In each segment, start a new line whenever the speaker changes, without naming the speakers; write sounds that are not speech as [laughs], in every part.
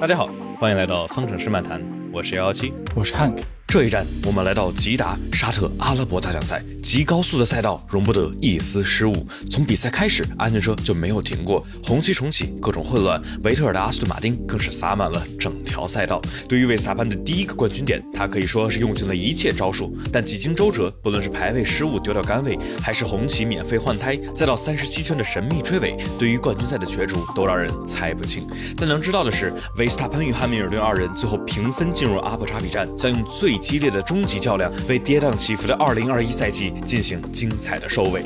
大家好，欢迎来到方程式漫谈，我是幺幺七，
我是 Hank。
这一站，我们来到吉达沙特阿拉伯大奖赛，极高速的赛道，容不得一丝失误。从比赛开始，安全车就没有停过，红旗重启，各种混乱。维特尔的阿斯顿马丁更是洒满了整条赛道。对于维斯塔潘的第一个冠军点，他可以说是用尽了一切招数，但几经周折，不论是排位失误丢掉杆位，还是红旗免费换胎，再到三十七圈的神秘追尾，对于冠军赛的角逐都让人猜不清。但能知道的是，维斯塔潘与汉密尔顿二人最后平分进入阿布扎比站，将用最激烈的终极较量，为跌宕起伏的2021赛季进行精彩的收尾。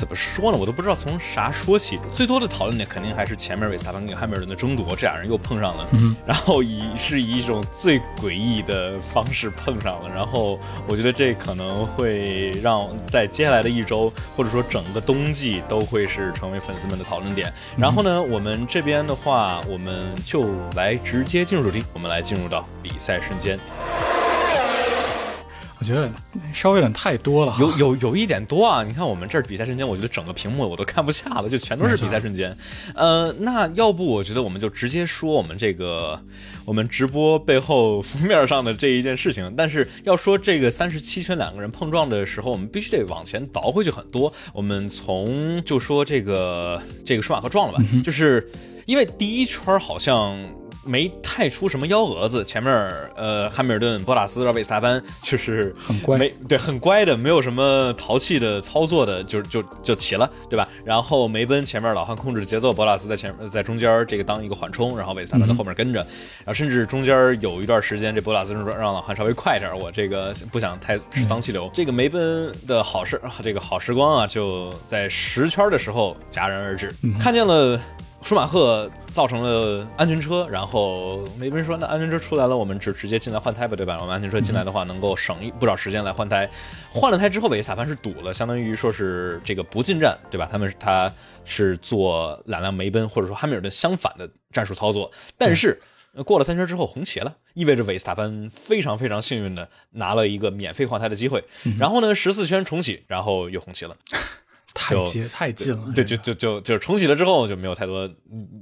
怎么说呢？我都不知道从啥说起。最多的讨论点肯定还是前面维斯塔潘跟汉密尔顿的争夺，这俩人又碰上了，嗯然后以是以一种最诡异的方式碰上了。然后我觉得这可能会让在接下来的一周，或者说整个冬季都会是成为粉丝们的讨论点。然后呢，我们这边的话，我们就来直接进入主题，我们来进入到比赛瞬间。
我觉得稍微有点太多了，
有有有一点多啊！你看我们这儿比赛瞬间，我觉得整个屏幕我都看不下了，就全都是比赛瞬间。呃，那要不我觉得我们就直接说我们这个我们直播背后封面上的这一件事情。但是要说这个三十七圈两个人碰撞的时候，我们必须得往前倒回去很多。我们从就说这个这个舒马赫撞了吧，就是因为第一圈好像。没太出什么幺蛾子，前面呃汉密尔顿、博拉斯、让维斯塔潘就是
很乖，
没对很乖的，没有什么淘气的操作的，就就就齐了，对吧？然后梅奔前面老汉控制节奏，博拉斯在前在中间这个当一个缓冲，然后维斯塔潘在后面跟着，然后甚至中间有一段时间这博拉斯说让老汉稍微快点，我这个不想太是脏气流。这个梅奔的好事，这个好时光啊，就在十圈的时候戛然而止，看见了。舒马赫造成了安全车，然后梅奔说：“那安全车出来了，我们直直接进来换胎吧，对吧？我们安全车进来的话，能够省一不少时间来换胎。换了胎之后，维斯塔潘是堵了，相当于说是这个不进站，对吧？他们他是做两辆梅奔或者说汉密尔顿相反的战术操作。但是过了三圈之后红旗了，意味着维斯塔潘非常非常幸运的拿了一个免费换胎的机会。然后呢，十四圈重启，然后又红旗了。[laughs] ”
太近太近了，
对，就就就就是重启了之后就没有太多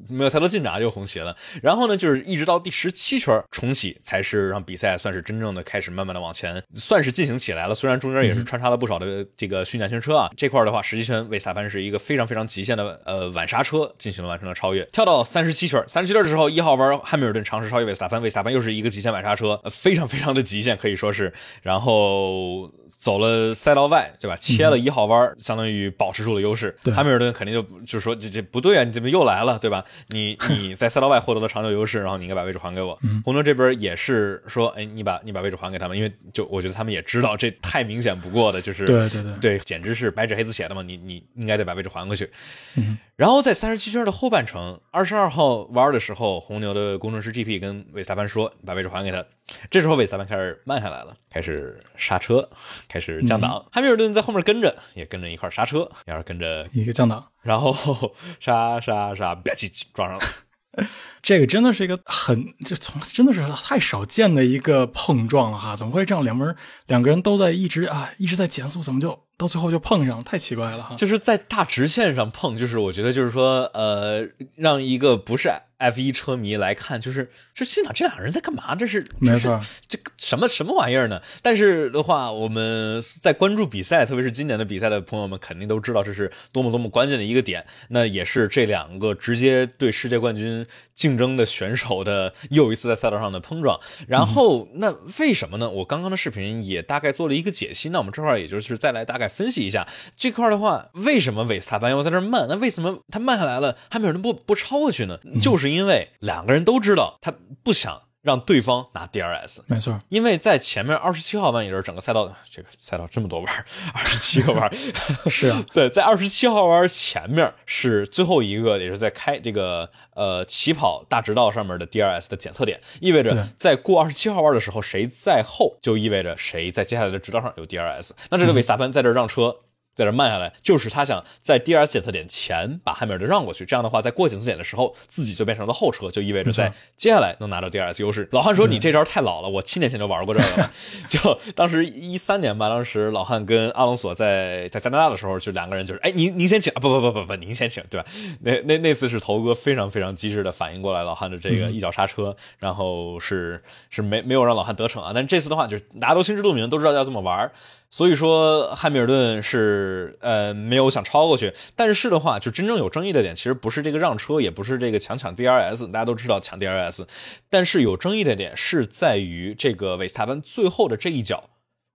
没有太多进展，就红旗了。然后呢，就是一直到第十七圈重启，才是让比赛算是真正的开始，慢慢的往前，算是进行起来了。虽然中间也是穿插了不少的这个训练圈车啊，这块的话，十七圈维斯塔潘是一个非常非常极限的呃晚刹车进行了完成了超越。跳到三十七圈，三十七圈的时候，一号弯汉密尔顿尝试超越维斯塔潘，维斯塔潘又是一个极限晚刹车，非常非常的极限，可以说是，然后。走了赛道外，对吧？切了一号弯，相当于保持住了优势。汉密尔顿肯定就就是说这这不对啊，你怎么又来了，对吧？[laughs] 你你在赛道外获得了长久优势，然后你应该把位置还给我。红牛这边也是说，哎，你把你把位置还给他们，因为就我觉得他们也知道这太明显不过的，就是
对对对
对，简直是白纸黑字写的嘛，你你应该得把位置还过去。然后在三十七圈的后半程，二十二号弯的时候，红牛的工程师 GP 跟韦斯塔潘说：“把位置还给他。”这时候韦斯塔潘开始慢下来了，开始刹车，开始降档。汉密尔顿在后面跟着，也跟着一块刹车，也是跟着
一个降档，
然后刹刹刹，吧唧撞上了。[laughs]
这个真的是一个很，这从真的是太少见的一个碰撞了哈！怎么会这样？两门两个人都在一直啊一直在减速，怎么就？到最后就碰上，太奇怪了哈！
就是在大直线上碰，就是我觉得就是说，呃，让一个不是 F 一车迷来看，就是这现场这俩人在干嘛？这是
没错，
这什么什么玩意儿呢？但是的话，我们在关注比赛，特别是今年的比赛的朋友们，肯定都知道这是多么多么关键的一个点。那也是这两个直接对世界冠军竞争的选手的又一次在赛道上的碰撞。然后，那为什么呢？我刚刚的视频也大概做了一个解析。那我们这块也就是再来大概。分析一下这块的话，为什么韦斯塔潘要在这慢？那为什么他慢下来了，还没有人不不超过去呢？就是因为两个人都知道他不想。让对方拿 DRS，
没错，
因为在前面二十七号弯，也就是整个赛道这个赛道这么多弯，[laughs] 二十七个弯，[laughs]
是啊，
在 [laughs] 在二十七号弯前面是最后一个，也是在开这个呃起跑大直道上面的 DRS 的检测点，意味着在过二十七号弯的时候，谁在后，就意味着谁在接下来的直道上有 DRS。那这个维斯塔潘在这让车。在这慢下来，就是他想在第二次检测点前把汉密尔顿让过去，这样的话，在过检测点的时候，自己就变成了后车，就意味着在接下来能拿到第二 S 优势。老汉说：“你这招太老了，我七年前就玩过这个了。[laughs] ”就当时一三年吧，当时老汉跟阿隆索在在加拿大的时候，就两个人就是，哎，您您先请，啊不不不不不，您先请，对吧？那那那次是头哥非常非常机智的反应过来老汉的这个一脚刹车，然后是是没没有让老汉得逞啊。但这次的话，就是大家都心知肚明，都知道要这么玩。所以说，汉密尔顿是呃没有想超过去，但是的话，就真正有争议的点，其实不是这个让车，也不是这个强抢 DRS，大家都知道抢 DRS，但是有争议的点是在于这个维斯塔潘最后的这一脚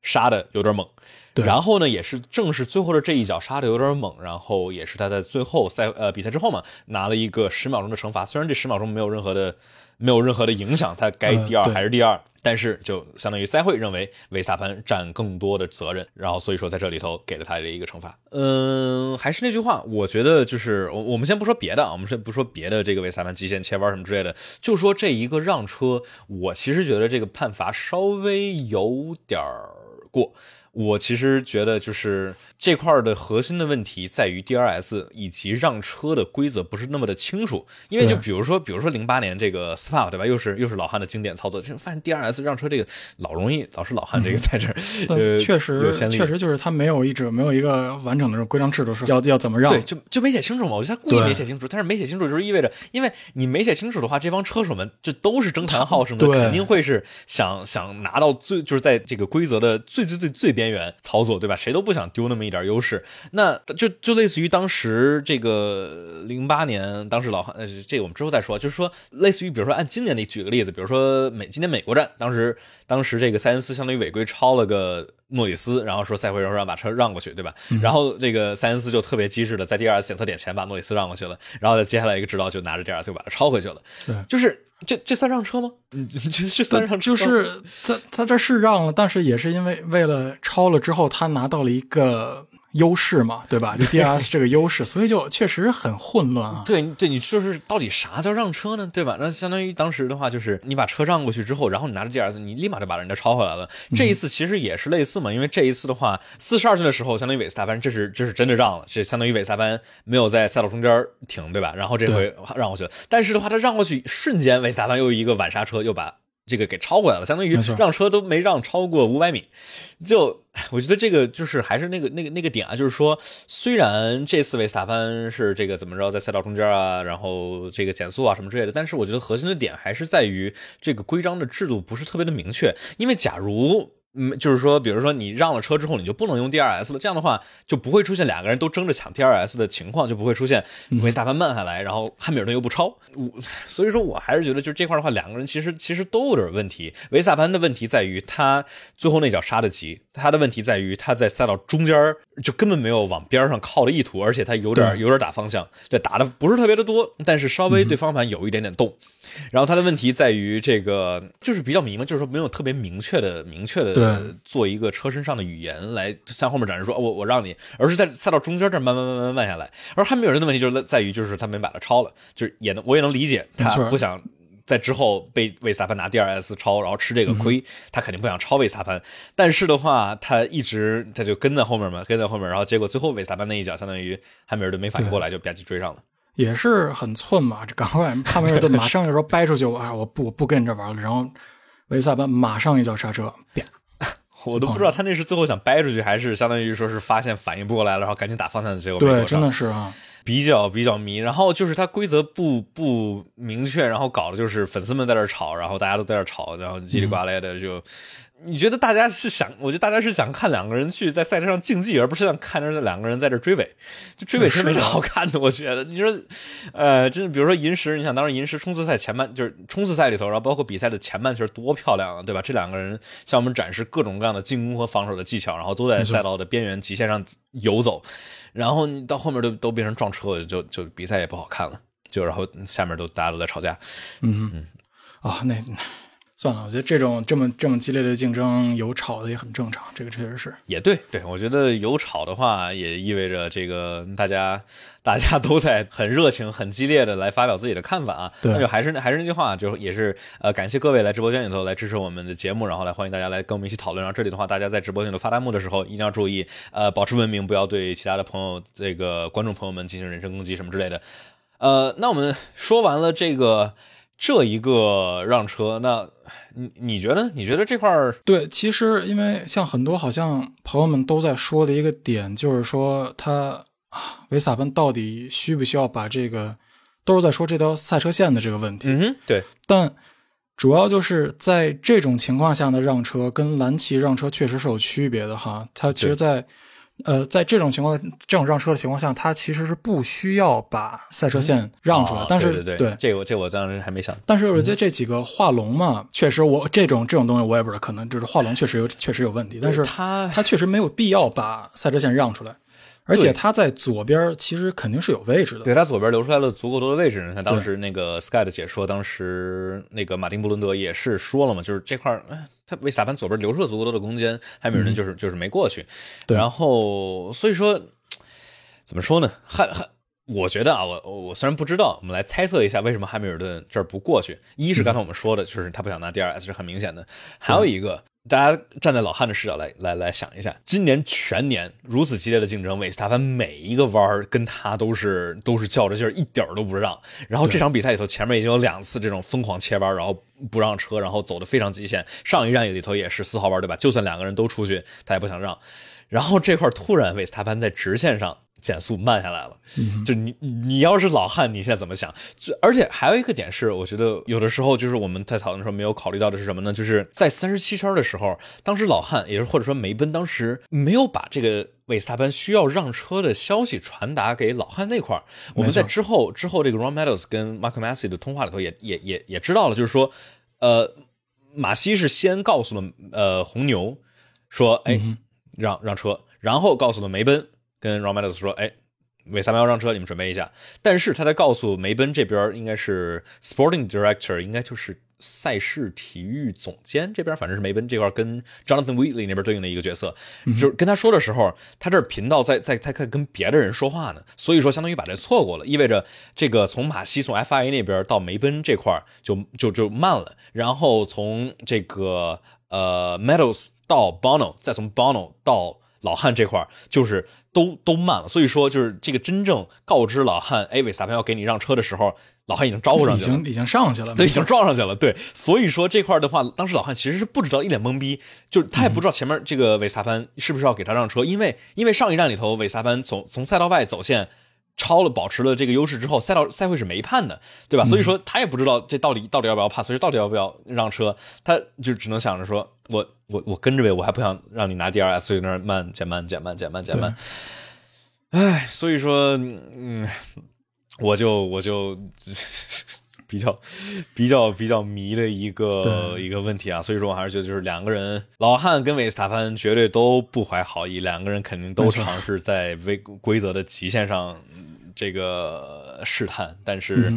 杀的有点猛，然后呢，也是正是最后的这一脚杀的有点猛，然后也是他在最后赛呃比赛之后嘛，拿了一个十秒钟的惩罚，虽然这十秒钟没有任何的。没有任何的影响，他该第二还是第二，但是就相当于赛会认为维斯塔潘占更多的责任，然后所以说在这里头给了他的一个惩罚。嗯，还是那句话，我觉得就是我我们先不说别的啊，我们先不说别的这个维斯塔潘极限切弯什么之类的，就说这一个让车，我其实觉得这个判罚稍微有点过。我其实觉得，就是这块的核心的问题在于 DRS 以及让车的规则不是那么的清楚。因为就比如说，比如说零八年这个 SPA 对吧？又是又是老汉的经典操作，就发现 DRS 让车这个老容易，老是老汉这个在这儿。呃，
确实确实就是他没有一直没有一个完整的这种规章制度，是要要怎么让？
对，就就没写清楚嘛。我觉得他故意没写清楚，但是没写清楚就是意味着，因为你没写清楚的话，这帮车手们这都是争谈好胜的，肯定会是想想拿到最就是在这个规则的最最最最边缘操作。对吧？谁都不想丢那么一点优势，那就就类似于当时这个零八年，当时老汉，呃，这个我们之后再说。就是说，类似于比如说按今年的举个例子，比如说美今年美国站，当时当时这个塞恩斯相当于违规超了个诺里斯，然后说赛会让让把车让过去，对吧？然后这个塞恩斯就特别机智的在第二次检测点前把诺里斯让过去了，然后接下来一个直道就拿着第二次就把它超回去了。
对，
就是这这算让车吗？嗯，这这算让车？
就是他他这是让了，但是也是因为为了超了之后，他拿到了一个。优势嘛，对吧？就 DRS 这个优势，所以就确实很混乱啊。
对对，你就是到底啥叫让车呢？对吧？那相当于当时的话，就是你把车让过去之后，然后你拿着 DRS，你立马就把人家超回来了。这一次其实也是类似嘛，因为这一次的话，四十二岁的时候，相当于韦斯塔潘，这是这是真的让了，这相当于韦斯塔潘没有在赛道中间停，对吧？然后这回让过去了，但是的话，他让过去瞬间，韦斯塔潘又一个晚刹车，又把。这个给超过来了，相当于让车都没让超过五百米，就我觉得这个就是还是那个那个那个点啊，就是说虽然这四位斯塔潘是这个怎么着在赛道中间啊，然后这个减速啊什么之类的，但是我觉得核心的点还是在于这个规章的制度不是特别的明确，因为假如。嗯，就是说，比如说你让了车之后，你就不能用 DRS 了，这样的话就不会出现两个人都争着抢 DRS 的情况，就不会出现维斯塔潘慢下来，然后汉密尔顿又不超。我所以说我还是觉得，就是这块的话，两个人其实其实都有点问题。维斯塔潘的问题在于他最后那脚刹的急，他的问题在于他在赛道中间就根本没有往边上靠的意图，而且他有点有点打方向，对打的不是特别的多，但是稍微对方向盘有一点点动。然后他的问题在于这个就是比较迷嘛，就是说没有特别明确的明确的。做一个车身上的语言来向后面展示说，我我让你，而是在赛道中间这慢慢慢慢慢下来。而汉密尔顿的问题就是在于，就是他没把他超了，就是也能我也能理解他不想在之后被维斯塔潘拿 DRS 超，然后吃这个亏，他肯定不想超维斯塔潘。但是的话，他一直他就跟在后面嘛，跟在后面，然后结果最后维斯塔潘那一脚，相当于汉密尔顿没反应过来就吧唧追上了，
也是很寸嘛。这赶快汉密尔顿马上就说掰出去，我我不我不跟你这玩了。然后维斯塔潘马上一脚刹车，啪。[laughs]
我都不知道他那是最后想掰出去，还是相当于说是发现反应不过来了，然后赶紧打方向的结果。
对，真的是啊，
比较比较迷。然后就是他规则不不明确，然后搞的就是粉丝们在这吵，然后大家都在这吵，然后叽里呱啦的就。你觉得大家是想？我觉得大家是想看两个人去在赛车上竞技，而不是想看着两个人在这追尾。就追尾其实没啥好看的，我觉得。你说，呃，真的，比如说银石，你想当时银石冲刺赛前半就是冲刺赛里头，然后包括比赛的前半圈多漂亮啊，对吧？这两个人向我们展示各种各样的进攻和防守的技巧，然后都在赛道的边缘极限上游走。然后你到后面都都变成撞车，就就比赛也不好看了。就然后下面都大家都在吵架。
嗯嗯啊，那。算了，我觉得这种这么这么激烈的竞争有吵的也很正常，这个确实是。
也对，对我觉得有吵的话，也意味着这个大家大家都在很热情、很激烈的来发表自己的看法啊。
对
那就还是还是那句话，就也是呃，感谢各位来直播间里头来支持我们的节目，然后来欢迎大家来跟我们一起讨论。然后这里的话，大家在直播间里头发弹幕的时候，一定要注意，呃，保持文明，不要对其他的朋友、这个观众朋友们进行人身攻击什么之类的。呃，那我们说完了这个这一个让车，那你你觉得你觉得这块儿
对，其实因为像很多好像朋友们都在说的一个点，就是说他啊，维斯塔潘到底需不需要把这个，都是在说这条赛车线的这个问题。
嗯哼，对，
但主要就是在这种情况下的让车跟蓝旗让车确实是有区别的哈。它其实在，呃，在这种情况、这种让车的情况下，它其实是不需要把赛车线让出来。
哦
但是
对对这个我这我当时还没想。
但是我觉得这几个画龙嘛，确实我这种这种东西我也不知道，可能就是画龙确实有确实有问题，但是
他
它确实没有必要把赛车线让出来，而且它在左边其实肯定是有位置的。
对他左边留出来了足够多的位置。你看当时那个 Sky 的解说，当时那个马丁布伦德也是说了嘛，就是这块儿，哎他维斯塔潘左边留出了足够多的空间，汉密尔顿就是、就是没过去。
对
然后所以说怎么说呢？汉汉。我觉得啊，我我我虽然不知道，我们来猜测一下为什么汉密尔顿这儿不过去。一是刚才我们说的，就是他不想拿第二 s 是很明显的，还有一个，大家站在老汉的视角来来来想一下，今年全年如此激烈的竞争，韦斯塔潘每一个弯儿跟他都是都是较着劲儿，一点儿都不让。然后这场比赛里头，前面已经有两次这种疯狂切弯，然后不让车，然后走的非常极限。上一站里头也是四号弯，对吧？就算两个人都出去，他也不想让。然后这块突然韦斯塔潘在直线上减速慢下来了，就你你要是老汉，你现在怎么想？就而且还有一个点是，我觉得有的时候就是我们在讨论的时候没有考虑到的是什么呢？就是在三十七圈的时候，当时老汉也是或者说梅奔当时没有把这个韦斯塔潘需要让车的消息传达给老汉那块儿。我们在之后之后这个 Ron Meadows 跟 Mark Massey 的通话里头也也也也知道了，就是说，呃，马西是先告诉了呃红牛说，哎，让让车，然后告诉了梅奔跟 Ron Meadows 说，哎。韦斯塔潘要让车，你们准备一下。但是他在告诉梅奔这边应该是 Sporting Director，应该就是赛事体育总监这边，反正是梅奔这块跟 Jonathan Wheatley 那边对应的一个角色，就是跟他说的时候，他这频道在在在在跟别的人说话呢，所以说相当于把这错过了，意味着这个从马西从 FIA 那边到梅奔这块就就就慢了，然后从这个呃 Meadows 到 Bono，再从 Bono 到老汉这块儿就是都都慢了，所以说就是这个真正告知老汉，哎，韦斯塔潘要给你让车的时候，老汉已经招呼上去了，
已经已经上去了，
对，已经撞上去了，对，所以说这块的话，当时老汉其实是不知道，一脸懵逼，就是他也不知道前面这个韦斯塔潘是不是要给他让车，因为因为上一站里头韦斯塔潘从从赛道外走线。超了，保持了这个优势之后，赛道赛会是没判的，对吧？所以说他也不知道这到底到底要不要 pass，所以到底要不要让车，他就只能想着说，我我我跟着呗，我还不想让你拿 DRS，所以那儿慢减慢减慢减慢减慢。唉，所以说，嗯，我就我就 [laughs] 比较比较比较迷的一个一个问题啊，所以说我还是觉得就是两个人，老汉跟韦斯塔潘绝对都不怀好意，两个人肯定都尝试在规规则的极限上这个试探，但是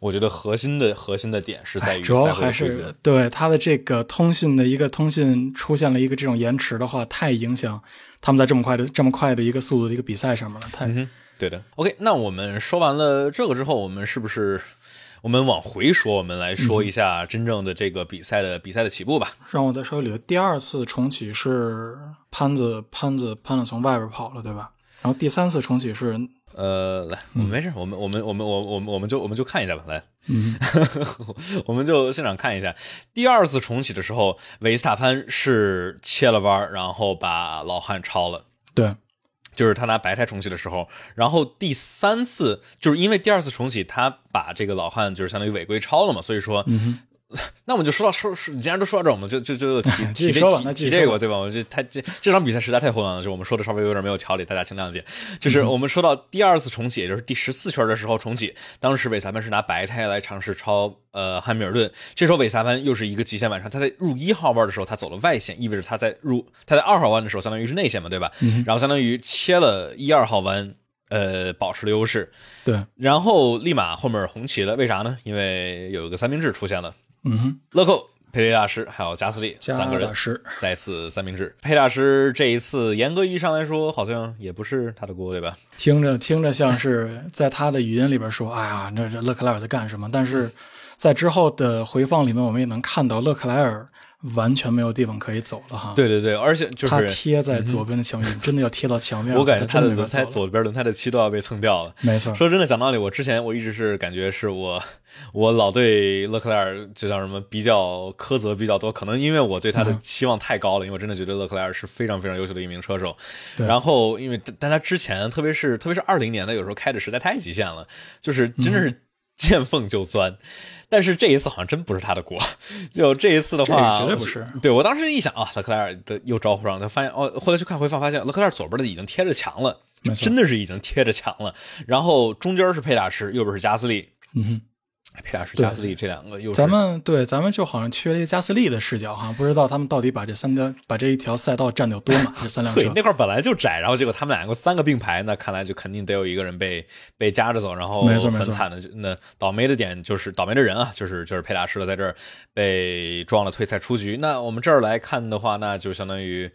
我觉得核心的核心的点是在于
主要还是对他的这个通讯的一个通讯出现了一个这种延迟的话，太影响他们在这么快的这么快的一个速度的一个比赛上面了，太。
嗯对的，OK，那我们说完了这个之后，我们是不是我们往回说？我们来说一下真正的这个比赛的、比赛的起步吧。
让我再说一捋，第二次重启是潘子潘子潘子从外边跑了，对吧？然后第三次重启是
呃，来，我们没事，我们我们我们我我们我们就我们就看一下吧，来，
嗯，[laughs]
我们就现场看一下。第二次重启的时候，维斯塔潘是切了弯，然后把老汉超了。
对。
就是他拿白菜重启的时候，然后第三次就是因为第二次重启，他把这个老汉就是相当于违规超了嘛，所以说，
嗯、[laughs]
那我们就说到说，你既然都说到这儿，我们就就就 [laughs] 提提
这个
提这个对吧？我这太这这场比赛实在太混乱了，就我们说的稍微有点没有条理，大家请谅解。就是我们说到第二次重启，也就是第十四圈的时候重启，当时韦裁判是拿白胎来尝试超呃汉密尔顿，这时候韦裁判又是一个极限晚上，他在入一号弯的时候他走了外线，意味着他在入他在二号弯的时候相当于是内线嘛，对吧？
嗯、
然后相当于切了一二号弯。呃，保持了优势，
对，
然后立马后面红旗了，为啥呢？因为有一个三明治出现了，
嗯哼，
乐扣佩雷大师还有加斯利
加
三个人再次三明治。佩大师这一次严格意义上来说，好像也不是他的锅，对吧？
听着听着像是在他的语音里边说：“哎呀，那这勒克莱尔在干什么？”但是在之后的回放里面，我们也能看到勒克莱尔完全没有地方可以走了哈。，
对对对，而且就
他
是
贴在左边的墙壁，真的要贴到墙面。
我感觉他的轮胎左边轮胎的漆都要被蹭掉了。
没错，
说真的，讲道理，我之前我一直是感觉是我 [laughs] 我老对勒克莱尔就叫什么比较苛责比较多，可能因为我对他的
嗯
期望太高了，因为我真的觉得勒克莱尔是非常非常优秀的一名车手。然后因为但他之前，特别是特别是二零年的，有时候开的实在太极限了，就是真的
嗯
是见缝就钻。但是这一次好像真不是他的锅，就这一次的话，
绝对不是
对我当时一想啊，勒克莱尔的又招呼上，他发现哦，后来去看回放发现勒克莱尔左边的已经贴着墙了，真的是已经贴着墙了。然后中间是佩大师，右边是加斯利，
嗯哼。
佩大师、加斯利这两个又是
咱们对，咱们就好像缺了一个加斯利的视角哈，不知道他们到底把这三条把这一条赛道占有多满，这三辆车。[laughs]
对那块本来就窄，然后结果他们两个三个并排，那看来就肯定得有一个人被被夹着走，然后
没错没错
很惨的，那倒霉的点就是倒霉的人啊，就是就是佩大师了，在这儿被撞了退赛出局。那我们这儿来看的话，那就相当于。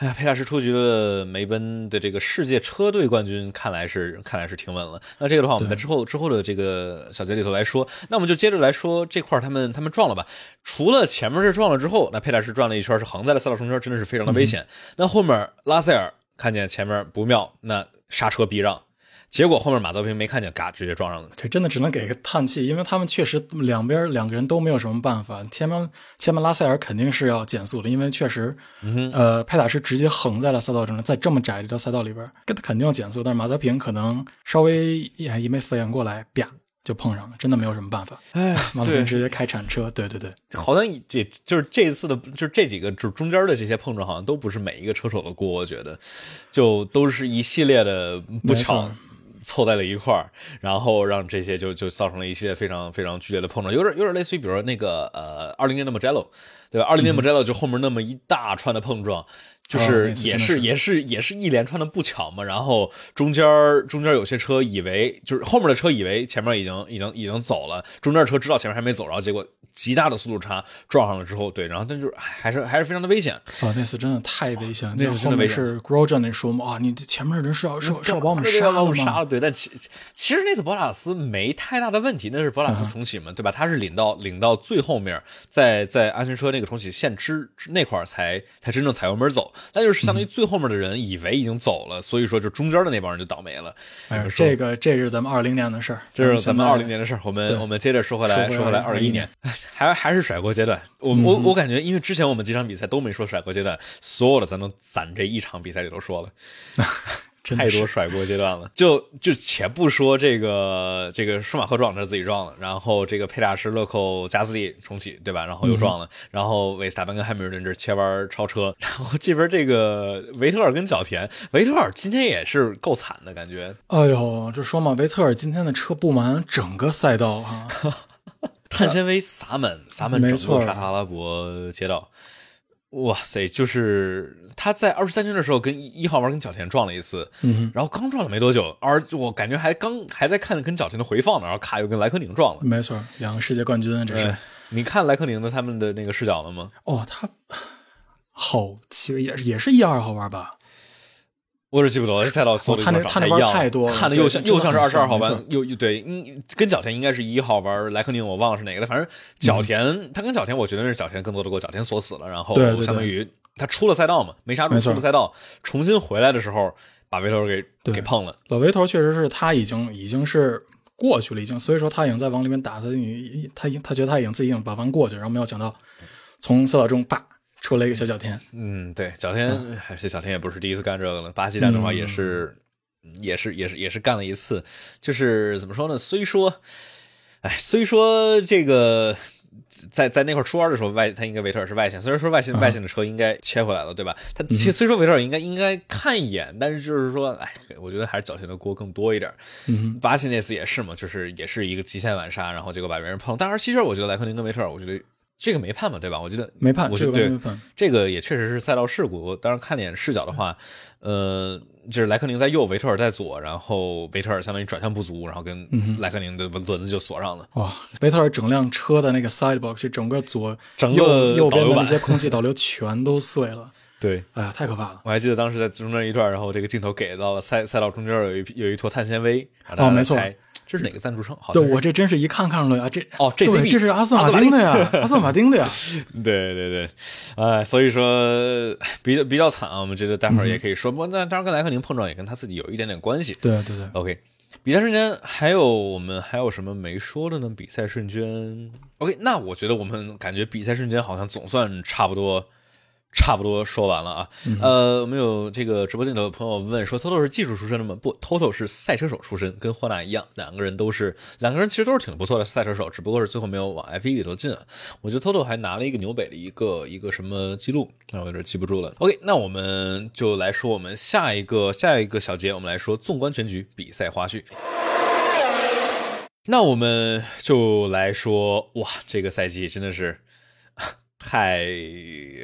哎呀，佩纳什出局了，梅奔的这个世界车队冠军看来是看来是挺稳了。那这个的话，我们在之后之后的这个小节里头来说。那我们就接着来说这块儿他们他们撞了吧。除了前面是撞了之后，那佩大师转了一圈是横在了赛道中间，真的是非常的危险。那后面拉塞尔看见前面不妙，那刹车避让，结果后面马泽平没看见，嘎直接撞上了。
这真的只能给个叹气，因为他们确实两边两个人都没有什么办法。前面前面拉塞尔肯定是要减速的，因为确实，
嗯
呃，佩塔是直接横在了赛道中，在这么窄的赛道里边，跟他肯定要减速。但是马泽平可能稍微也也没反应过来，啪就碰上了，真的没有什么办法。
哎，
马泽平直接开铲车，对对对，
好像这就是这一次的，就是这几个就中间的这些碰撞，好像都不是每一个车手的锅，我觉得，就都是一系列的不巧凑在了一块儿，然后让这些就就造成了一系列非常非常剧烈的碰撞，有点有点类似于比如说那个呃二零年的 Mugello，对吧？二零年 Mugello 就后面那么一大串的碰撞。就
哦
是也是也是也是一连串的不巧嘛，然后中间儿中间有些车以为就是后面的车以为前面已经已经已经走了，中间的车知道前面还没走，然后结果极大的速度差撞上了之后，对，然后但就是还是还是非常的危险。
啊，那次真的太危险了。
那次真的
后面
危险
是 Grosjean 那说嘛，啊，你前面人是要是要是要把我们杀了吗？
杀了，对，但其其实那次博拉斯没太大的问题，那是博拉
嗯
斯重启嘛，对吧？他是领到领到最后面，在在安全车那个重启线之之那块儿才才真正踩油门走，但就是相当于最后面的人以为已经走了，所以说就中间的那帮人就倒霉了。
哎这个这是咱们二零年的事儿，
这是咱们二零年的事儿，我们我们接着说回来，
说回
来二
21
一年，[laughs] 还还是甩锅阶段。我我我感觉，因为之前我们几场比赛都没说甩锅阶段，所有的咱都攒这一场比赛里都说了。[laughs]
真
太多甩锅阶段了，就就且不说这个这个舒马赫撞这是自己撞了，然后这个佩大师、勒寇、加斯利重启，对吧？然后又撞了，然后维斯塔潘跟汉密尔顿这切弯超车，然后这边这个维特尔跟角田，维特尔今天也是够惨的感觉，
哎呦，就说嘛，维特尔今天的车布满整个赛道哈、
碳纤维洒满洒满整个沙特阿拉伯街道。哇塞！就是他在二十三圈的时候跟一一号弯跟角田撞了一次，
嗯
然后刚撞了没多久，而我感觉还刚还在看跟角田的回放呢，然后卡又跟莱科宁撞了，。
没错，两个世界冠军啊，这是。
对，你看莱科宁的他们的那个视角了吗？
哦，他好，其实也是也是一二号弯吧？
我是记不得了，这赛道所
他那他那太多了
看的又像又像是二十二号弯又又对，嗯，跟角田应该是一号弯，莱克宁我忘了是哪个了，反正角田、他跟角田，我觉得是角田更多的给我角田锁死了，然后相当于他出了赛道嘛，没刹住出了赛道，重新回来的时候把维特尔给给碰了，
老维头确实是他已经已经是过去了，已经，所以说他已经在往里面打，他已他已他觉得他已经自己已经把弯过去，然后没有想到从赛道中啪出了一个小角天，
嗯，对，角天还是角田也不是第一次干这个了，巴西站的话
嗯
也是、也是也是也是干了一次，就是怎么说呢？虽说，哎，虽说这个。在在那块出弯的时候，外他应该维特尔是外线，虽然说外线
啊
外线的车应该切回来了，对吧？他
嗯
其虽说维特尔应该应该看一眼，但是就是说，哎，我觉得还是角田的锅更多一点。
嗯
巴西那次也是嘛，就是也是一个极限晚杀，然后结果把别人碰。当然，其实我觉得莱克宁跟维特尔，我觉得这个没判嘛，对吧？我觉得
没判，这
我觉得对这个也确实是赛道事故。当然，看点视角的话，呃，就是莱克宁在右，维特尔在左，然后维特尔相当于转向不足，然后跟莱克宁的轮子就锁上了。
哇，维特尔整辆车的那个 sidebox 整个左
整个
右边的那些空气导流全都碎了，
对，
哎呀，太可怕了。
我还记得当时在中间一段，然后这个镜头给到了赛赛道中间有一有一坨碳纤维，
哦没错
这是哪个赞助商？好
对我这真是一看看出来啊，这
哦
对
JCB
这是阿斯顿
阿斯顿
马丁的呀，阿斯顿马 [laughs] 丁的呀。[laughs]
对对对，哎，所以说比较比较惨啊。我们觉得待会儿也可以说，不过那当然跟莱克宁碰撞也跟他自己有一点点关系。
对对对
，OK，比赛瞬间还有我们还有什么没说的呢？比赛瞬间，OK，那我觉得我们感觉比赛瞬间好像总算差不多。差不多说完了啊，呃，我们有这个直播间的朋友问说，Toto 是技术出身的吗？不，Toto 是赛车手出身，跟霍纳一样，两个人都是两个人其实都是挺不错的赛车手，只不过是最后没有往 F1 里头进。我觉得 Toto 还拿了一个纽北的一个一个什么记录，让我有点记不住了。OK，那我们就来说我们下一个下一个小节，我们来说纵观全局比赛花絮。那我们就来说，哇，这个赛季真的是太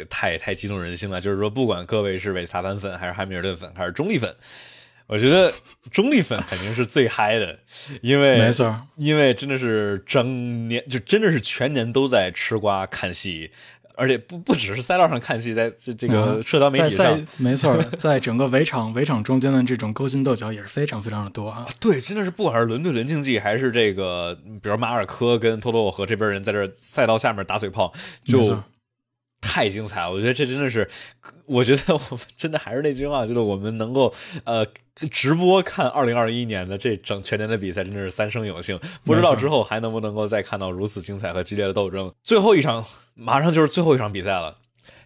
太太激动人心了。就是说，不管各位是维斯塔潘粉，还是汉密尔顿粉，还是中立粉，我觉得中立粉肯定是最嗨的，因为
没错，
因为真的是整年，就真的是全年都在吃瓜看戏。而且不不只是赛道上看戏，在这这个社交媒体上，
赛没错，[laughs] 在整个围场围场中间的这种勾心斗角也是非常非常的多啊。
对，真的是不管是轮对轮竞技，还是这个，比如马尔科跟托托和这边人在这赛道下面打嘴炮，就太精彩了。我觉得这真的是，我觉得我们真的还是那句话，就是我们能够呃直播看二零二一年的这整全年的比赛，真的是三生有幸。不知道之后还能不能够再看到如此精彩和激烈的斗争。最后一场马上就是最后一场比赛了，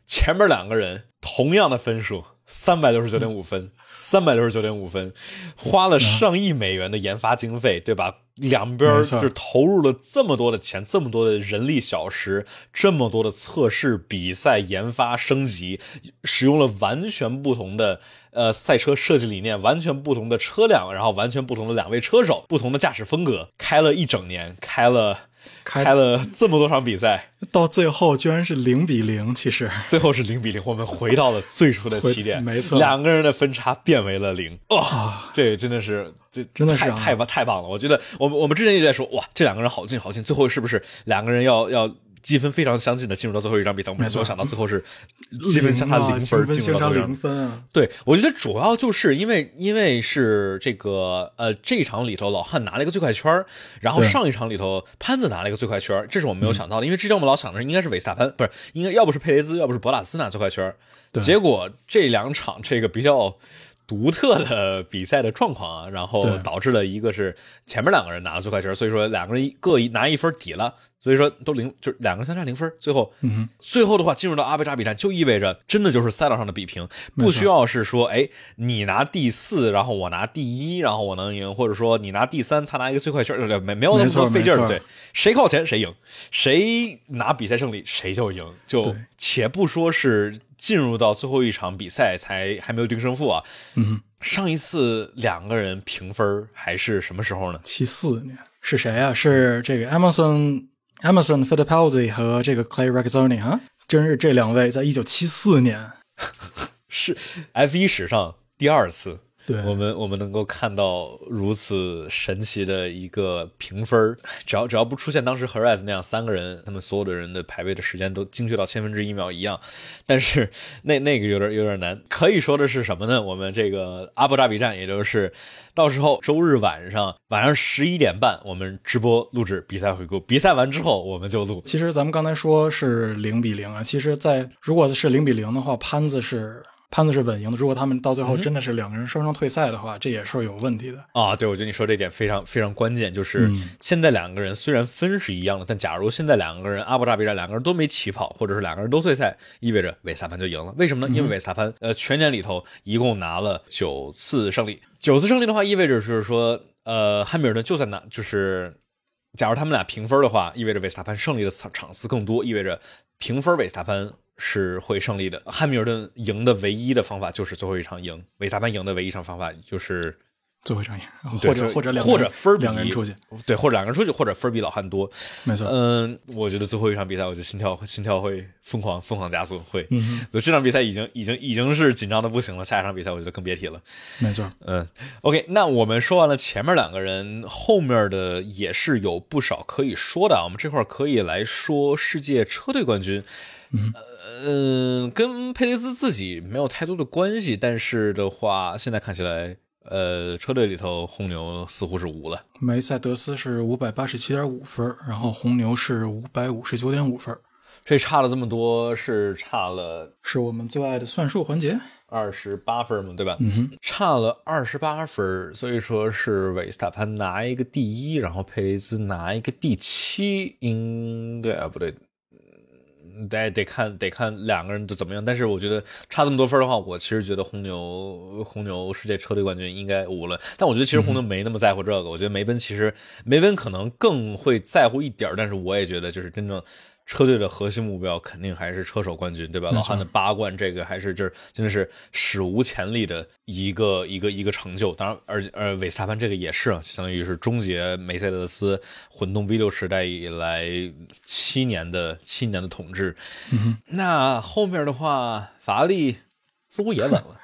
前面两个人同样的分数，三百六十九点五分，三百六十九点五分，花了上亿美元的研发经费，对吧？两边
没错
就投入了这么多的钱，这么多的人力小时，这么多的测试、比赛、研发、升级，使用了完全不同的呃赛车设计理念，完全不同的车辆，然后完全不同的两位车手，不同的驾驶风格，开了一整年，开了
开
开了这么多场比赛，
到最后居然是零比零，其实。
最后是零比零，我们回到了最初的起点，
没错。
两个人的分差变为了零，哇、这真的是这
真的是啊。
太棒太棒了！我觉得我们我们之前一直在说，哇，这两个人好近好近，最后是不是两个人要要积分非常相近的进入到最后一场比赛？我们没有想到最后是积分相差
啊
零分进入到最后
零分啊。
对，我觉得主要就是因为因为是这个呃这一场里头老汉拿了一个最快圈儿然后上一场里头潘子拿了一个最快圈儿这是我们没有想到的，因为之前我们老想的是应该是维斯塔潘，不是应该要不是佩雷兹，要不是博拉斯拿最快圈结果这两场这个比较。独特的比赛的状况啊，然后导致了一个是前面两个人拿了最快圈，所以说两个人各一拿一分抵了，所以说都零，就是两个人相差零分。最后，
嗯，
最后的话进入到阿贝扎比站，就意味着真的就是赛道上的比拼，不需要是说，哎，你拿第四，然后我拿第一，然后我能赢，或者说你拿第三，他拿一个最快圈没没有那么多费劲儿对，谁靠前谁赢，谁拿比赛胜利谁就赢，就且不说是进入到最后一场比赛才还没有定胜负啊，
嗯，
上一次两个人平分还是什么时候呢？
七四年是谁啊？是这个 Emerson Emerson Fittipaldi 和这个 Clay Regazzoni 啊，真是这两位在一九七四年，[laughs]
是 F 一史上第二次。
对
我们我们能够看到如此神奇的一个评分儿，只要只要不出现当时 Horace 那样三个人，他们所有的人的排位的时间都精确到千分之一秒一样，但是 [laughs] 那那个有点有点难。可以说的是什么呢？我们这个阿布扎比站，也就是到时候周日晚上晚上十一点半，我们直播录制比赛回顾，比赛完之后我们就录。
其实咱们刚才说是零比零啊，其实在如果是零比零的话，潘子是潘子是稳赢的。如果他们到最后真的是两个人双双退赛的话，这也是有问题的。
啊，对，我觉得你说这点非常非常关键，就是
嗯
现在两个人虽然分是一样的，但假如现在两个人阿布扎比站两个人都没起跑，或者是两个人都退赛，意味着韦斯塔潘就赢了。为什么呢？因为韦斯塔潘呃全年里头一共拿了九次胜利，九次胜利的话，意味着是说呃汉密尔顿就算拿就是。假如他们俩平分的话，意味着维斯塔潘胜利的场场次更多，意味着平分维斯塔潘是会胜利的。汉密尔顿赢的唯一的方法就是最后一场赢，韦斯塔潘赢的唯一一场方法就是
最后一场赢，或者或者两
或者分
两个人出去，
对，或者两个人出去，或者分儿比老汉多。
没错。
嗯，我觉得最后一场比赛，我觉得心跳心跳会疯狂疯狂加速，会。
嗯，
所以这场比赛已经已经已经是紧张的不行了，下一场比赛我觉得更别提了。
没错。
嗯，OK，那我们说完了前面两个人，后面的也是有不少可以说的。我们这块儿可以来说世界车队冠军。
嗯。
嗯，跟佩雷兹自己没有太多的关系，但是的话，现在看起来，呃，车队里头红牛似乎是无了。
梅赛德斯是五百八十七点五分，然后红牛是五百五十九点五分，
这差了这么多，是差了，
是我们最爱的算术环节，
二十八分嘛，对吧？
嗯哼，
差了二十八分，所以说是维斯塔潘拿一个第一，然后佩雷兹拿一个第七，应该啊不对。得得看得看两个人的怎么样，但是我觉得差这么多分的话，我其实觉得红牛红牛世界车队冠军应该无了。但我觉得其实红牛没那么在乎这个，我觉得梅奔其实梅奔可能更会在乎一点，但是我也觉得就是真正。车队的核心目标肯定还是车手冠军，对吧？老汉的八冠，这个还是这真的是史无前例的一个一个一个成就。当然，而呃，韦斯塔潘这个也是，相当于是终结梅赛德斯混动 V 六时代以来七年的七年的统治。
嗯，
那后面的话，法拉利似乎也稳了。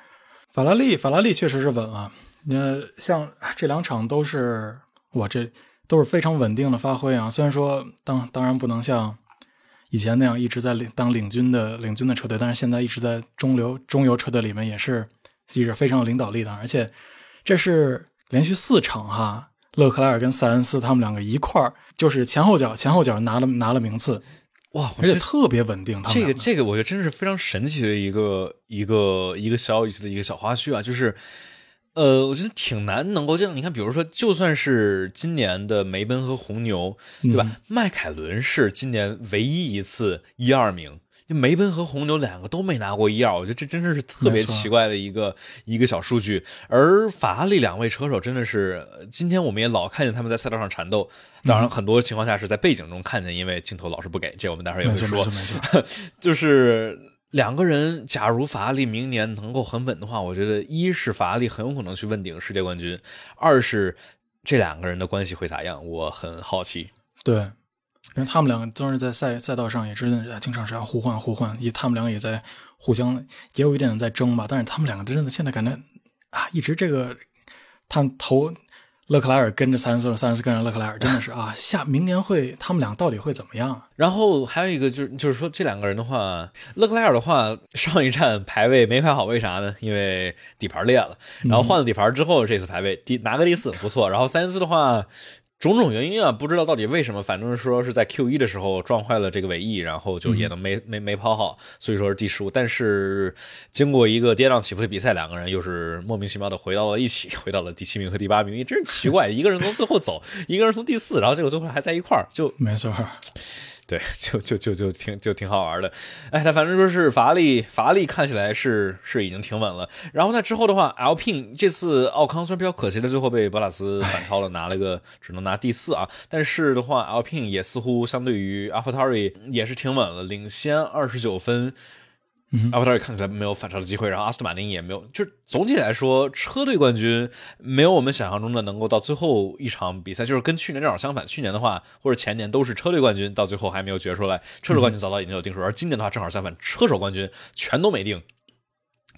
法拉利，法拉利确实是稳啊。那，像这两场都是哇，这都是非常稳定的发挥啊。虽然说当当然不能像。以前那样一直在领当领军的领军的车队，但是现在一直在中流中游车队里面也是一直非常有领导力的，而且这是连续四场哈，勒克莱尔跟塞恩斯他们两个一块儿就是前后脚前后脚拿了拿了名次，
哇，
而且特别稳定。
这个这个我觉得真是非常神奇的一个一个一个小有意思的一个小花絮啊，就是。呃，我觉得挺难能够这样。你看，比如说，就算是今年的梅奔和红牛，对吧？迈凯伦是今年唯一一次一二名，就梅奔和红牛两个都没拿过一二。我觉得这真的是特别奇怪的一个一个小数据。而法拉利两位车手真的是，今天我们也老看见他们在赛道上缠斗。当然，很多情况下是在背景中看见，因为镜头老是不给。这我们待会儿也会说，
没错没错，[laughs]
就是。两个人，假如法拉利明年能够很稳的话，我觉得一是法拉利很有可能去问鼎世界冠军，二是这两个人的关系会咋样，我很好奇。
对，因为他们两个都是在赛赛道上也真的经常是要互换互换，也他们两个也在互相也有一点在争吧，但是他们两个真的现在感觉啊，一直这个他头。勒克莱尔跟着塞恩斯，塞恩斯跟着勒克莱尔，真的是啊！[laughs] 下明年会他们俩到底会怎么样？
然后还有一个就是，就是说这两个人的话，勒克莱尔的话，上一站排位没排好，为啥呢？因为底盘裂了。然后换了底盘之后，这次排位第拿个第四，不错。然后塞恩斯的话。种种原因啊，不知道到底为什么，反正说是在 Q 一的时候撞坏了这个尾翼，然后就也能没没没跑好，所以说是第十五。但是经过一个跌宕起伏的比赛，两个人又是莫名其妙的回到了一起，回到了第七名和第八名，也真是奇怪，一个人从最后走，一个人从第四，然后结果最后还在一块儿，就
没错。
对，[laughs] 就就就就挺就挺好玩的，哎，他反正说是法拉利，法拉利看起来是是已经挺稳了。然后那之后的话，L P 这次奥康虽然比较可惜的最后被博拉斯反超了，拿了个只能拿第四啊。但是的话，L P 也似乎相对于阿 l 塔瑞也是挺稳了，领先二十九分。阿布扎尔看起来没有反超的机会，然后阿斯顿马丁也没有。就总体来说，车队冠军没有我们想象中的能够到最后一场比赛，就是跟去年正好相反。去年的话，或者前年都是车队冠军，到最后还没有决出来，车手冠军早早已经有定数。而今年的话正好相反，车手冠军全都没定，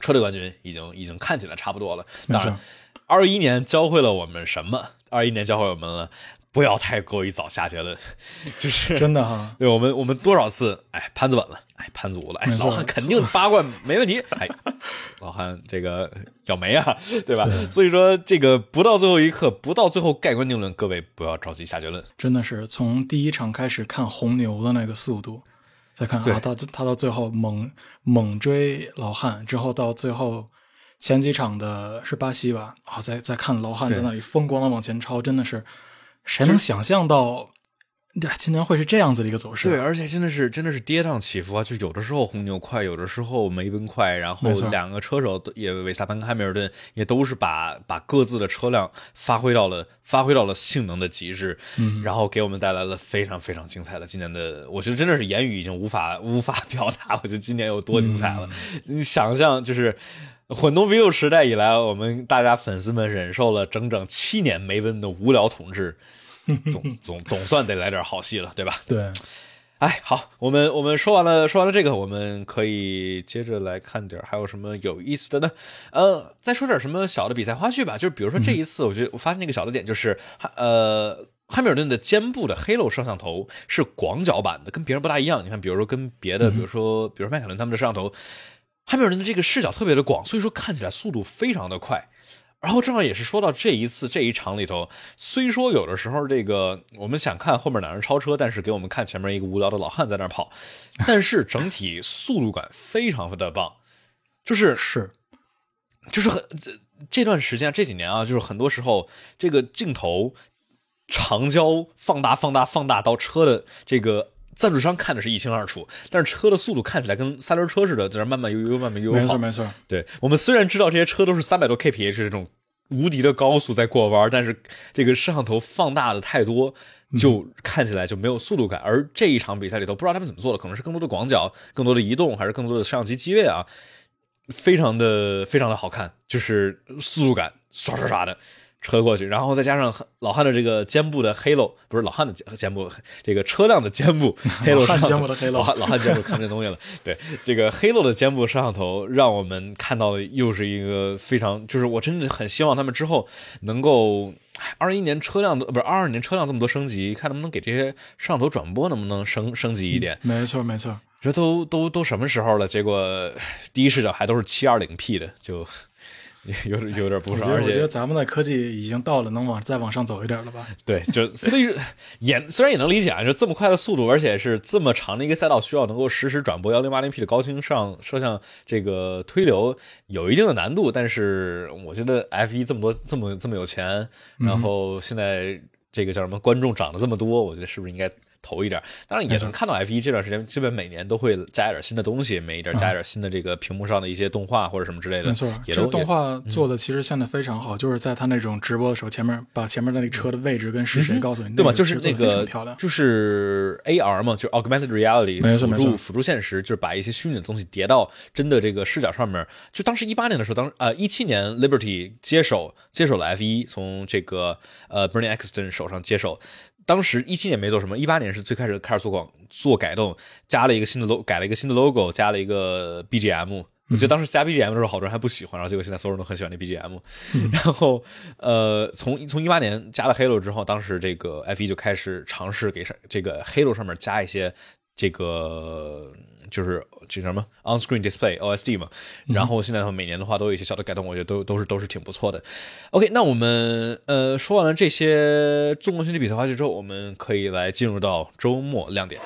车队冠军已经已经看起来差不多了。当然，二一年教会了我们什么？二一年教会我们了。不要太过于早下结论，[laughs] 就是
真的哈。
对我们，我们多少次，哎，潘子稳了，哎，潘子无了，哎，老汉肯定 [laughs] 八冠没问题，哎，老汉这个要没啊，[laughs] 对吧？所以说这个不到最后一刻，不到最后盖棺定论，各位不要着急下结论。
真的是从第一场开始看红牛的那个速度，再看啊，他他到最后猛猛追老汉，之后到最后前几场的是巴西吧？啊，再再看老汉在那里疯狂的往前超，真的是。谁能想象到，今年会是这样子的一个走势？
对，而且真的是真的是跌宕起伏啊！就有的时候红牛快，有的时候梅奔快，然后两个车手也维斯塔潘、汉密尔顿也都是把把各自的车辆发挥到了发挥到了性能的极致，
嗯，
然后给我们带来了非常非常精彩的今年的，我觉得真的是言语已经无法无法 [laughs] 表达，我觉得今年有多精彩了。你想象就是。混动 V 六时代以来，我们大家粉丝们忍受了整整七年梅奔的无聊统治，总 [laughs] 总总算得来点好戏了，对吧？
对。
哎，好，我们我们说完了，说完了这个，我们可以接着来看点还有什么有意思的呢？呃，再说点什么小的比赛花絮吧，就是比如说这一次，我觉得我发现一个小的点就是，呃，汉密尔顿的肩部的 Halo 摄像头是广角版的，跟别人不大一样。你看，比如说跟别的，比如说比如说迈凯伦他们的摄像头，汉密尔顿的这个视角特别的广，所以说看起来速度非常的快。然后正好也是说到这一次这一场里头，虽说有的时候这个我们想看后面两人超车，但是给我们看前面一个无聊的老汉在那跑，但是整体速度感非常的棒，就是
是，
就是很这这段时间这几年啊，就是很多时候这个镜头长焦放大放大放大到车的这个。赞助商看的是一清二楚，但是车的速度看起来跟三轮车似的，在那慢慢悠悠、慢慢悠悠
跑。没错，没错。
对我们虽然知道这些车都是三百多 kph 这种无敌的高速在过弯，但是这个摄像头放大的太多，就看起来就没有速度感。而这一场比赛里头，不知道他们怎么做的，可能是更多的广角、更多的移动，还是更多的摄像机机位啊，非常的非常的好看，就是速度感刷刷刷的。车过去，然后再加上老汉的这个肩部的 halo，不是老汉的肩部，这个车辆的肩部 [laughs] halo
上肩部的 halo，
老汉肩部看这东西了。对，这个 halo 的肩部摄像头，让我们看到的又是一个非常，就是我真的很希望他们之后能够，二一年车辆的不是二二年车辆这么多升级，看能不能给这些摄像头转播能不能升升级一点。
没错没错，
这都都都什么时候了？结果第一视角还都是七二零 P 的，就。[laughs] 有点有点不爽，而且
我觉得咱们的科技已经到了能往再往上走一点了吧？
对，就虽也虽然也能理解啊，就这么快的速度，而且是这么长的一个赛道，需要能够实时转播幺零八零 P 的高清上摄像这个推流，有一定的难度。但是我觉得 F 一这么多这么这么有钱，然后现在这个叫什么观众涨了这么多，我觉得是不是应该？投一点，当然也能看到 F 一这段时间基本每年都会加一点新的东西，每一点加一点新的这个屏幕上的一些动画或者什么之类的。
没错，这个动画做的其实现在非常好，就是在他那种直播的时候，前面把前面的那个车的位置跟是谁告诉你，
对吧？就是那个，就是 AR 嘛，就 Augmented Reality，辅助辅助现实，就是把一些虚拟的东西叠到真的这个视角上面。就当时一八年的时候，当呃一七年 Liberty 接手接手了 F 一，从这个呃 Bernie Eccleston 手上接手。当时一七年没做什么，一八年是最开始开始做广做改动，加了一个新的 logo，改了一个新的 logo，加了一个 BGM。我觉得当时加 BGM 的时候，好多人还不喜欢，然后结果现在所有人都很喜欢那 BGM。然后，呃，从从一八年加了 Halo 之后，当时这个 F 一就开始尝试给上这个 Halo 上面加一些这个。就是这什么 on screen display OSD 嘛，然后现在的话每年的话都有一些小的改动，我觉得都都是都是挺不错的。OK，那我们呃说完了这些纵观兄弟比赛花絮之后，我们可以来进入到周末亮点。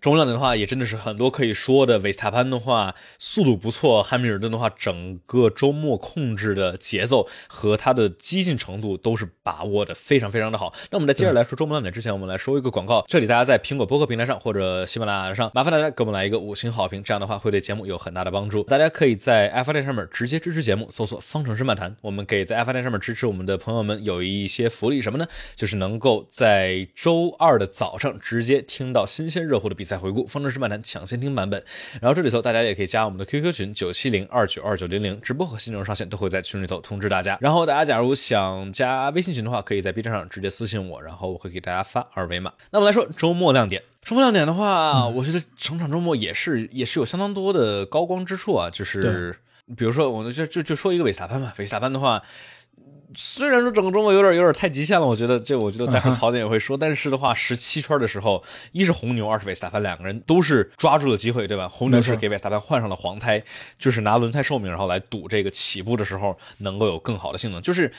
中量的话也真的是很多可以说的。维斯塔潘的话速度不错，汉密尔顿的话整个周末控制的节奏和他的激进程度都是把握的非常非常的好。那我们在接着来说周末亮点之前，我们来说一个广告。这里大家在苹果播客平台上或者喜马拉雅上，麻烦大家给我们来一个五星好评，这样的话会对节目有很大的帮助。大家可以在 F 店上面直接支持节目，搜索“方程式漫谈”。我们给在 F 店上面支持我们的朋友们有一些福利，什么呢？就是能够在周二的早上直接听到新鲜热乎的比赛。回顾方程式漫谈抢先听版本，然后这里头大家也可以加我们的 QQ 群九七零二九二九零零，直播和新内容上线都会在群里头通知大家。然后大家假如想加微信群的话，可以在 B 站上直接私信我，然后我会给大家发二维码。那我们来说周末亮点，周末亮点的话，我觉得整场周末也是也是有相当多的高光之处啊，就是比如说我就就就说一个韦斯塔潘吧，韦斯塔潘的话。虽然说整个中国有点有点太极限了，我觉得这我觉得待会槽点也会说，但是的话，十七圈的时候，一是红牛，二是维斯塔潘，两个人都是抓住了机会，对吧？红牛是给维斯塔潘换上了黄胎，就是拿轮胎寿命，然后来赌这个起步的时候能够有更好的性能。就是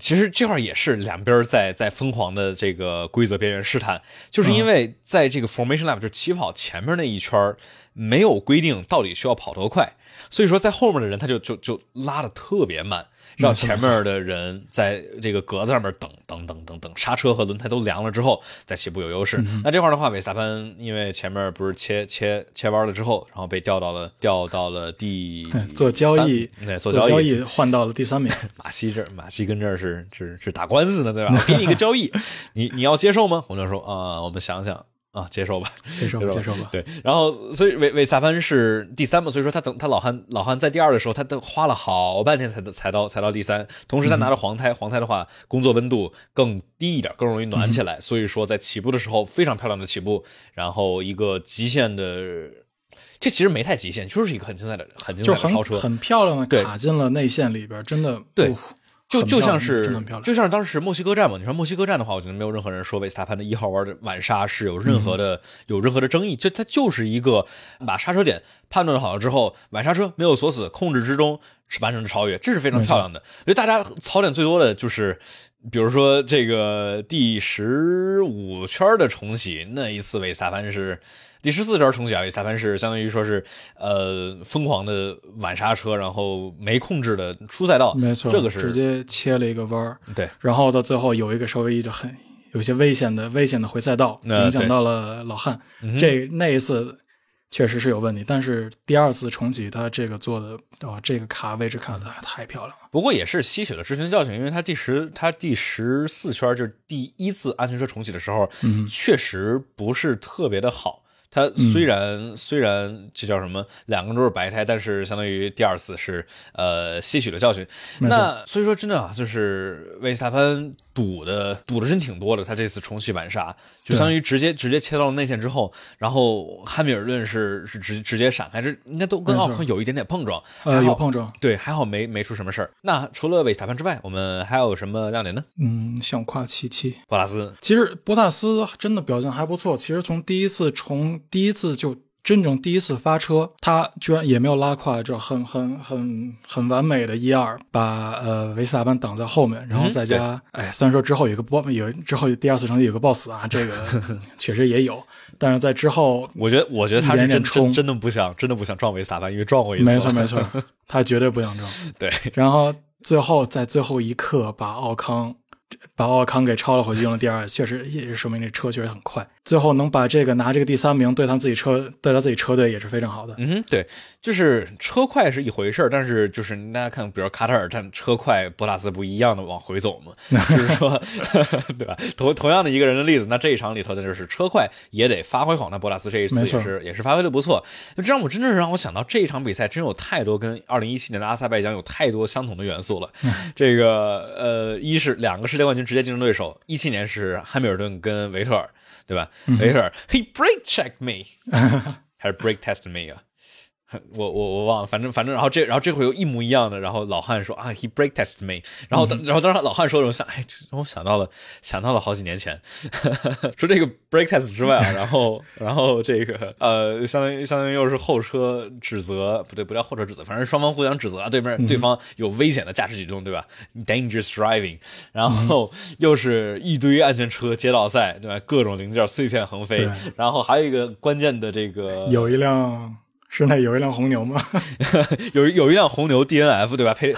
其实这块也是两边在在疯狂的这个规则边缘试探，就是因为在这个 formation lap 就是起跑前面那一圈没有规定到底需要跑多快，所以说在后面的人他就就就拉的特别慢。让前面的人在这个格子上面等等等等等，刹车和轮胎都凉了之后再起步有优势。那这块的话，韦斯塔潘因为前面不是切切切弯了之后，然后被调到了调到了第 [laughs]
做交易，
对，
做
交
易换到了第三名。[laughs]
马西这马西跟这儿是是是打官司呢，对吧？给你一个交易，你你要接受吗？红牛说啊，我们想想啊，接受吧，
接受吧，接受吧。
对，然后所以韦韦萨潘是第三嘛，所以说他等他老汉老汉在第二的时候，他都花了好半天才才到才到第三。同时他拿着黄胎，黄胎的话工作温度更低一点，更容易暖起来。所以说在起步的时候非常漂亮的起步，然后一个极限的，这其实没太极限，就是一个很精彩的很精彩的超车，
很漂亮的卡进了内线里边，真的
对。就就像是就像
是
当时墨西哥站嘛，你说墨西哥站的话，我觉得没有任何人说维斯塔潘的一号弯的晚刹是有任何的有任何的争议，就它就是一个把刹车点判断好了之后，晚刹车没有锁死，控制之中是完成的超越，这是非常漂亮的。所以大家槽点最多的就是，比如说这个第十五圈的重启那一次，维斯塔潘是。第十四圈重启啊，裁判是相当于说是呃疯狂的晚刹车，然后没控制的出赛道，
没错，
这个是
直接切了一个弯儿，
对，
然后到最后有一个稍微就很有些危险的危险的回赛道，影响到了老汉，这那一次确实是有问题，但是第二次重启他这个做的哦，这个卡位置卡的太漂亮了，
不过也是吸取了之前的教训，因为他第十他第十四圈就是第一次安全车重启的时候，确实不是特别的好。它虽然虽然这叫什么，两个都是白胎，但是相当于第二次是呃吸取了教训。那所以说真的啊，就是维斯塔潘堵的堵的真挺多的。他这次重启晚刹，就相当于直接直接切到了内线之后，然后汉密尔顿是是直直接闪开，这应该都跟奥康有一点点碰撞，
呃有碰撞，
对，还好没没出什么事儿。那除了韦斯塔潘之外，我们还有什么亮点呢？
嗯，像夸七七
博拉斯，
其实博塔斯真的表现还不错。其实从第一次从第一次就真正第一次发车，他居然也没有拉胯，这很很很很完美的一二，把呃维斯塔潘挡在后面，然后再加，哎，虽然说之后有个 boss，有之后第二次成绩有个 boss 啊，这个 [laughs] 确实也有，但是在之后，
我觉得我觉得他是
真
真真的不想真的不想撞维斯塔潘，因为撞过一次，
没错没错，他绝对不想撞，[laughs]
对，
然后最后在最后一刻把奥康。把奥康给超了回去，用了第二，确实也是说明这车确实很快。最后能把这个拿这个第三名，对他们自己车，对他自己车队也是非常好的。
嗯哼，对，就是车快是一回事儿，但是就是大家看，比如卡塔尔站车快，博塔斯不一样的往回走嘛，就是说，[laughs] 对吧？同同样的一个人的例子，那这一场里头的就是车快也得发挥好。那博塔斯这一次也是也是发挥的不错。那这让我真的是让我想到这一场比赛真有太多跟二零一七年的阿塞拜疆有太多相同的元素了。这个呃，一是两个世界冠军直接竞争对手，一七年是汉密尔顿跟维特尔。对吧？维特尔，He brake checked me，还是 [laughs] brake test me 啊？ [laughs] 我我我忘了，反正反正，然后这然后这回又一模一样的，然后老汉说啊，he brake test me，然后然后当时老汉说的，我想，哎，让我想到了想到了好几年前，[laughs] 说这个 brake test 之外啊，然后然后这个呃，相当于相当于又是后车指责，不对，不叫后车指责，反正双方互相指责啊，对面对方有危险的驾驶举动，对吧？dangerous driving，然后又是一堆安全车街道赛，对吧？各种零件碎片横飞，然后还有一个关键的这个
有一辆。是那有一辆红牛吗？[laughs]
有有一辆红牛 DNF 对吧？佩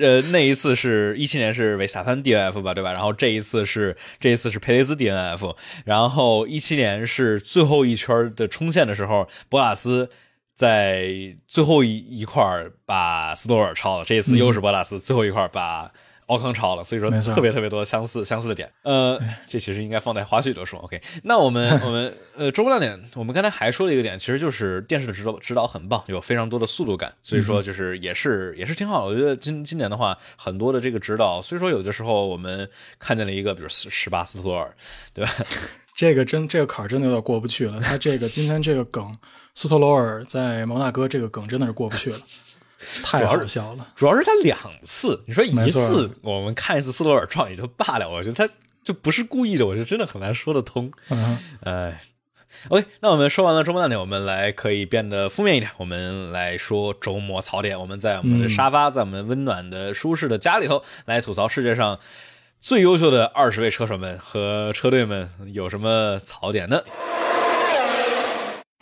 呃 [laughs] 那一次是一七年是维萨潘 DNF 吧对吧？然后这一次是这一次是佩雷兹 DNF，然后一七年是最后一圈的冲线的时候，博拉斯在最后一一块把斯托尔超了，这一次又是博拉斯最后一块把。奥康超了，所以说特别特别多相似相似的点。呃，这其实应该放在花絮里头说。OK，那我们 [laughs] 我们呃周末亮点，我们刚才还说了一个点，其实就是电视的指导指导很棒，有非常多的速度感，所以说就是也是也是挺好的。我觉得今今年的话，很多的这个指导，虽说有的时候我们看见了一个，比如十八斯托尔，对吧？[laughs]
这个真这个坎儿真的有点过不去了。他这个今天这个梗，斯托罗尔在蒙纳哥这个梗真的是过不去了。太好笑了，
主要是他两次，你说一次我们看一次斯托尔撞也就罢了，我觉得他就不是故意的，我觉得真的很难说得通。哎，OK，那我们说完了周末亮点，我们来可以变得负面一点，我们来说周末槽点。我们在我们的沙发，在我们温暖的舒适的家里头来吐槽世界上最优秀的二十位车手们和车队们有什么槽点呢？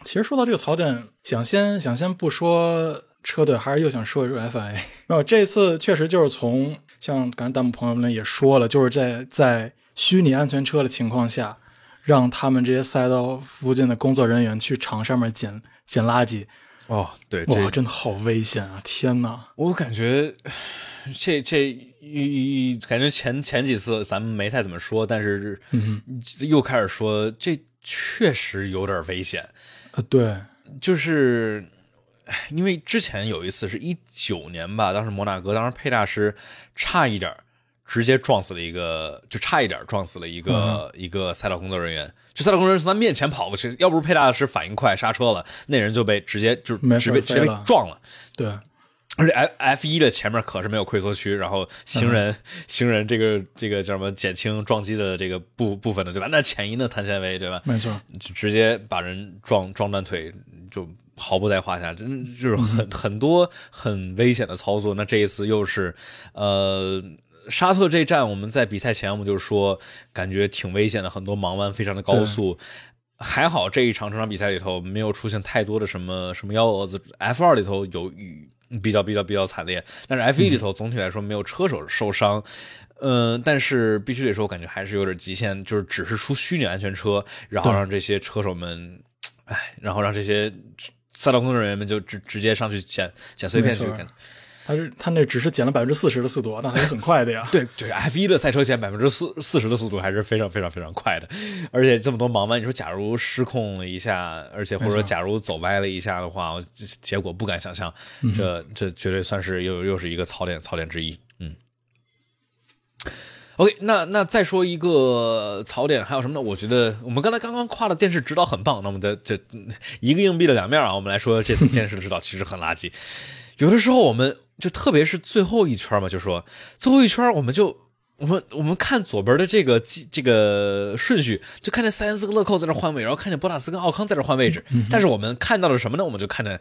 其实说到这个槽点，想先想先不说。车队还是又想说一说 FIA，[laughs] 没有这次确实就是从像刚才弹幕朋友们也说了，就是在在虚拟安全车的情况下，让他们这些赛道附近的工作人员去场上面捡捡垃圾。
哦，对，
哇，真的好危险啊！天哪，
我感觉这这一感觉前前几次咱们没太怎么说，但是又开始说这。确实有点危险。
呃，对，
就是因为之前有一次是一九年吧，当时摩纳哥，当时佩大师差一点直接撞死了一个，就差一点撞死了一个一个赛道工作人员。就赛道工作人员从他面前跑过去，要不是佩大师反应快刹车了，那人就被直接就直接直接被撞了。
对。
而且 F F 一的前面可是没有溃缩区，然后行人行人这个这个叫什么减轻撞击的这个部部分的对吧？那前移的碳纤维对吧？
没错，
就直接把人撞撞断腿，就毫不在话下，真就是很很多很危险的操作。那这一次又是呃沙特这站，我们在比赛前我们就说感觉挺危险的，很多盲弯非常的高速。还好这一场这场比赛里头没有出现太多的什么什么幺蛾子。F 二里头有雨。比较比较比较惨烈，但是 F 一里头总体来说没有车手受伤，嗯，但是必须得说，我感觉还是有点极限，就是只是出虚拟安全车，然后让这些车手们，哎，然后让这些赛道工作人员们就直直接上去捡捡碎片去。
他是他那只是减了百分之四十的速度，那还是很快的呀。[laughs]
对，对，F 一的赛车减百分之四四十的速度还是非常非常非常快的，而且这么多盲弯，你说假如失控了一下，而且或者说假如走歪了一下的话，结果不敢想象。这这绝对算是又又是一个槽点槽点之一。嗯。OK，那那再说一个槽点还有什么呢？我觉得我们刚才刚刚夸的电视指导很棒，那我们在这一个硬币的两面啊，我们来说这次电视的指导其实很垃圾。有的时候我们。就特别是最后一圈嘛，就说最后一圈，我们就我们我们看左边的这个这个顺序，就看见塞恩斯和勒寇在这换位，然后看见博纳斯跟奥康在这换位置。但是我们看到了什么呢？我们就看见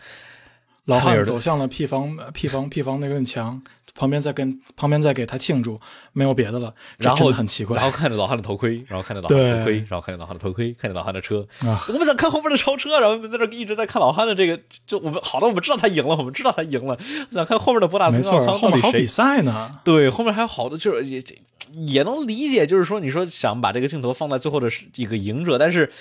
老汉走向了 P 房 P 房 P 房那面墙。旁边在跟旁边在给他庆祝，没有别的了。
然后
很奇怪，
然后看着老汉的头盔，[laughs] 然后看着老汉的头盔，然后看着老汉的头盔，看着老汉的车。我们想看后面的超车，然后在这一直在看老汉的这个。就我们好的，我们知道他赢了，我们知道他赢了。想看后面的博纳斯奥康到底谁
比赛呢？
对，后面还有好多，就是也也能理解，就是说你说想把这个镜头放在最后的一个赢者，但是。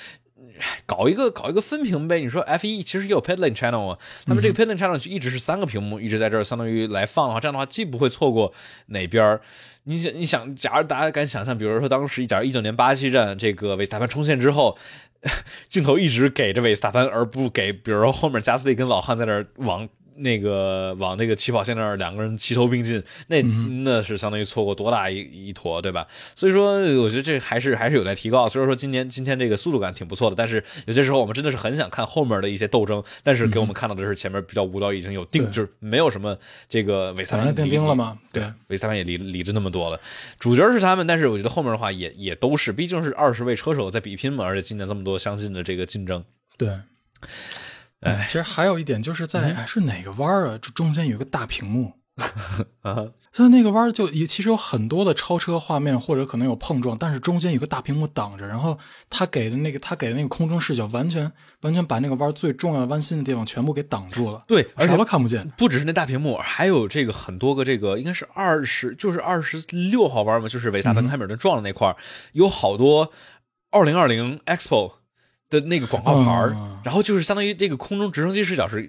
搞一个搞一个分屏呗？你说 F 一其实也有 Pedalling Channel 啊，那么这个 Pedalling Channel 就一直是三个屏幕一直在这儿，相当于来放的话，这样的话既不会错过哪边你想，你想，假如大家敢想象，比如说当时假如一九年巴西站这个维斯塔潘冲线之后，[laughs] 镜头一直给着维斯塔潘，而不给，比如说后面加斯利跟老汉在那儿往。那个往那个起跑线那儿，两个人齐头并进，那那是相当于错过多大一一坨，对吧？所以说，我觉得这还是还是有待提高。虽然说，今年今天这个速度感挺不错的，但是有些时候我们真的是很想看后面的一些斗争，但是给我们看到的是前面比较无聊，已经有定，就是没有什么这个维斯塔潘
定钉了吗？
对，维斯塔潘也理理着那么多了，主角是他们，但是我觉得后面的话也也都是，毕竟是二十位车手在比拼嘛，而且今年这么多相近的这个竞争，
对。哎，其实还有一点，就是在是哪个弯儿啊？这中间有个大屏幕 [laughs] 啊，它那个弯儿就也其实有很多的超车画面，或者可能有碰撞，但是中间有个大屏幕挡着，然后他给的那个他给的那个空中视角，完全完全把那个弯最重要弯心的地方全部给挡住了。
对，
而且都看不见。
不只是那大屏幕，还有这个很多个这个应该是二十，就是二十六号弯嘛，就是维萨潘汉密尔顿撞的那块儿，有好多二零二零 Expo。的那个广告牌然后就是相当于这个空中直升机视角是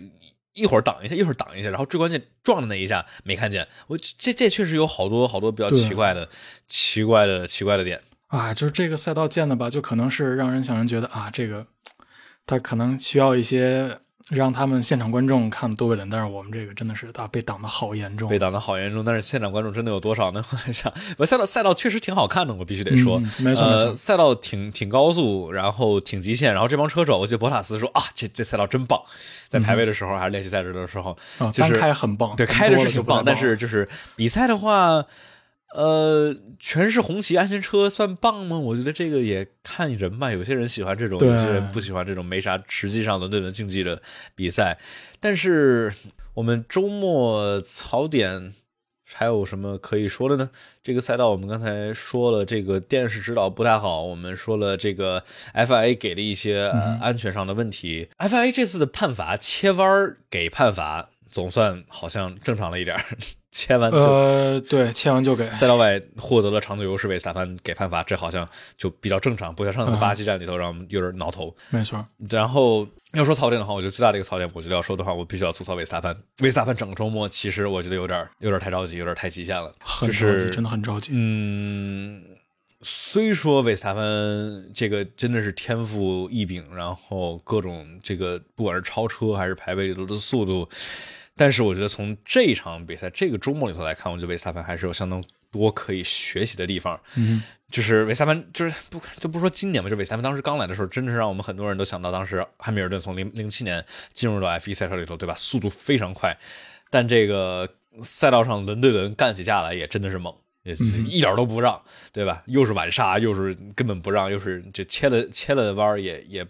一会儿挡一下，一会儿挡一下，然后最关键撞的那一下没看见。我这这确实有好多好多比较奇怪的、奇怪的、奇怪的点
啊！就是这个赛道建的吧，就可能是让人想人觉得啊，这个它可能需要一些。让他们现场观众看多为人，但是我们这个真的是啊，被挡的好严重，
被挡的好严重。但是现场观众真的有多少呢？[laughs] 我想，我赛道赛道确实挺好看的，我必须得说，
没错没错，
赛道挺挺高速，然后挺极限，然后这帮车手，我记得博塔斯说啊，这这赛道真棒，在排位的时候还是练习赛事的时候，就是
开很棒，
对，开的是挺棒，但是就是比赛的话。呃，全是红旗安全车算棒吗？我觉得这个也看人吧。有些人喜欢这种，有些人不喜欢这种没啥实际上的对轮竞技的比赛。但是我们周末槽点还有什么可以说的呢？这个赛道我们刚才说了，这个电视指导不太好。我们说了这个 FIA 给了一些安全上的问题。FIA 这次的判罚切弯给判罚，总算好像正常了一点。切完就
呃，对，切完就给
赛道外获得了长度优势，为萨潘给判罚，这好像就比较正常，不像上次巴西站里头让我们有点挠头。
没错。
然后要说槽点的话，我觉得最大的一个槽点，我觉得要说的话，我必须要吐槽维斯塔潘。维斯塔潘整个周末其实我觉得有点有点太着急，有点太极限了，就是
真的很着急。
嗯，虽说维斯塔潘这个真的是天赋异禀，然后各种这个不管是超车还是排位里头的速度，但是我觉得从这场比赛这个周末里头来看，我觉得维斯塔潘还是有相当多可以学习的地方。
嗯，
就是维斯塔潘，就是不就不说今年吧，就维斯塔潘当时刚来的时候，真的是让我们很多人都想到当时汉密尔顿从零零七年进入到 F 一赛车里头，对吧？速度非常快，但这个赛道上轮对轮干起架来也真的是猛。也一点都不让，对吧？又是晚刹，又是根本不让，又是这切了切了弯也也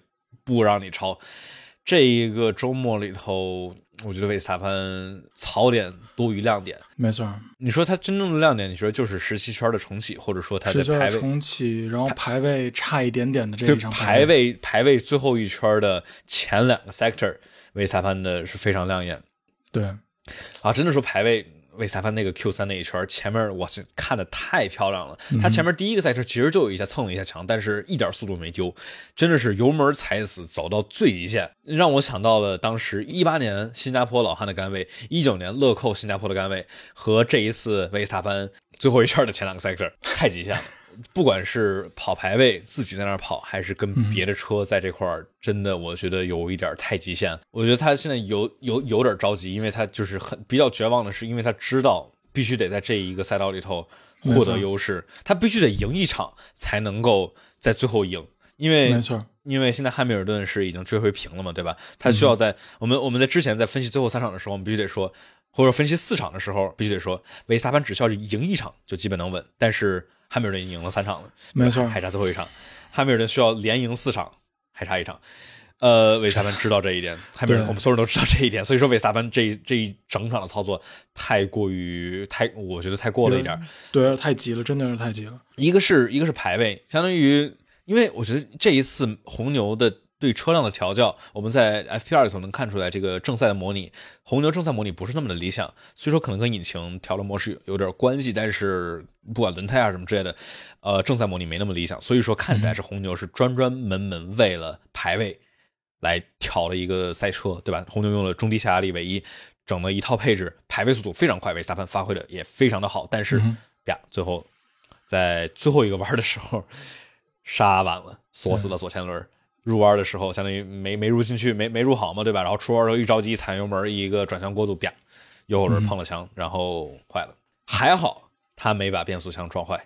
不让你超。这一个周末里头，我觉得维斯塔潘槽点多于亮点。
没错，
你说他真正的亮点，你说就是十七圈的重启，或者说他的排位
重启，然后排位差一点点的这一场
排位排位最后一圈的前两个 sector，维斯塔潘的是非常亮眼。
对，
啊，真的说排位。维斯塔潘那个 Q 三那一圈，前面我去看的太漂亮了。他前面第一个赛车其实就有一下蹭了一下墙，但是一点速度没丢，真的是油门踩死，走到最极限，让我想到了当时一八年新加坡老汉的杆位，一九年乐扣新加坡的杆位，和这一次维斯塔潘最后一圈的前两个赛车，太极限了。不管是跑排位自己在那儿跑，还是跟别的车在这块儿，真的我觉得有一点太极限。我觉得他现在有有有点着急，因为他就是很比较绝望的是，因为他知道必须得在这一个赛道里头获得优势，他必须得赢一场才能够在最后赢。因为
没错，
因为现在汉密尔顿是已经追回平了嘛，对吧？他需要在我们我们在之前在分析最后三场的时候，我们必须得说，或者分析四场的时候，必须得说，维斯塔潘只需要赢一场就基本能稳，但是。汉密尔顿赢了三场了，
没错，
还差最后一场。汉密尔顿需要连赢四场，还差一场。呃，维斯塔潘知道这一点，[laughs] 汉密尔顿我们所有人都知道这一点，所以说维斯塔潘这这一整场的操作太过于太，我觉得太过了一点，
对，太急了，真的是太急了。
一个是一个是排位，相当于，因为我觉得这一次红牛的。对车辆的调教，我们在 FPR 里头能看出来，这个正赛的模拟，红牛正赛模拟不是那么的理想。虽说可能跟引擎调的模式有点关系，但是不管轮胎啊什么之类的，呃，正赛模拟没那么理想。所以说看起来是红牛是专专门门为了排位来调了一个赛车，对吧？红牛用了中低下压力尾翼，整了一套配置，排位速度非常快，维斯塔潘发挥的也非常的好。但是呀，最后在最后一个弯的时候 [laughs] 刹晚了，锁死了左前轮。入弯的时候，相当于没没入进去，没没入好嘛，对吧？然后出弯的时候一着急踩油门，一个转向过度，啪，右后轮碰了墙，然后坏了。还好他没把变速箱撞坏。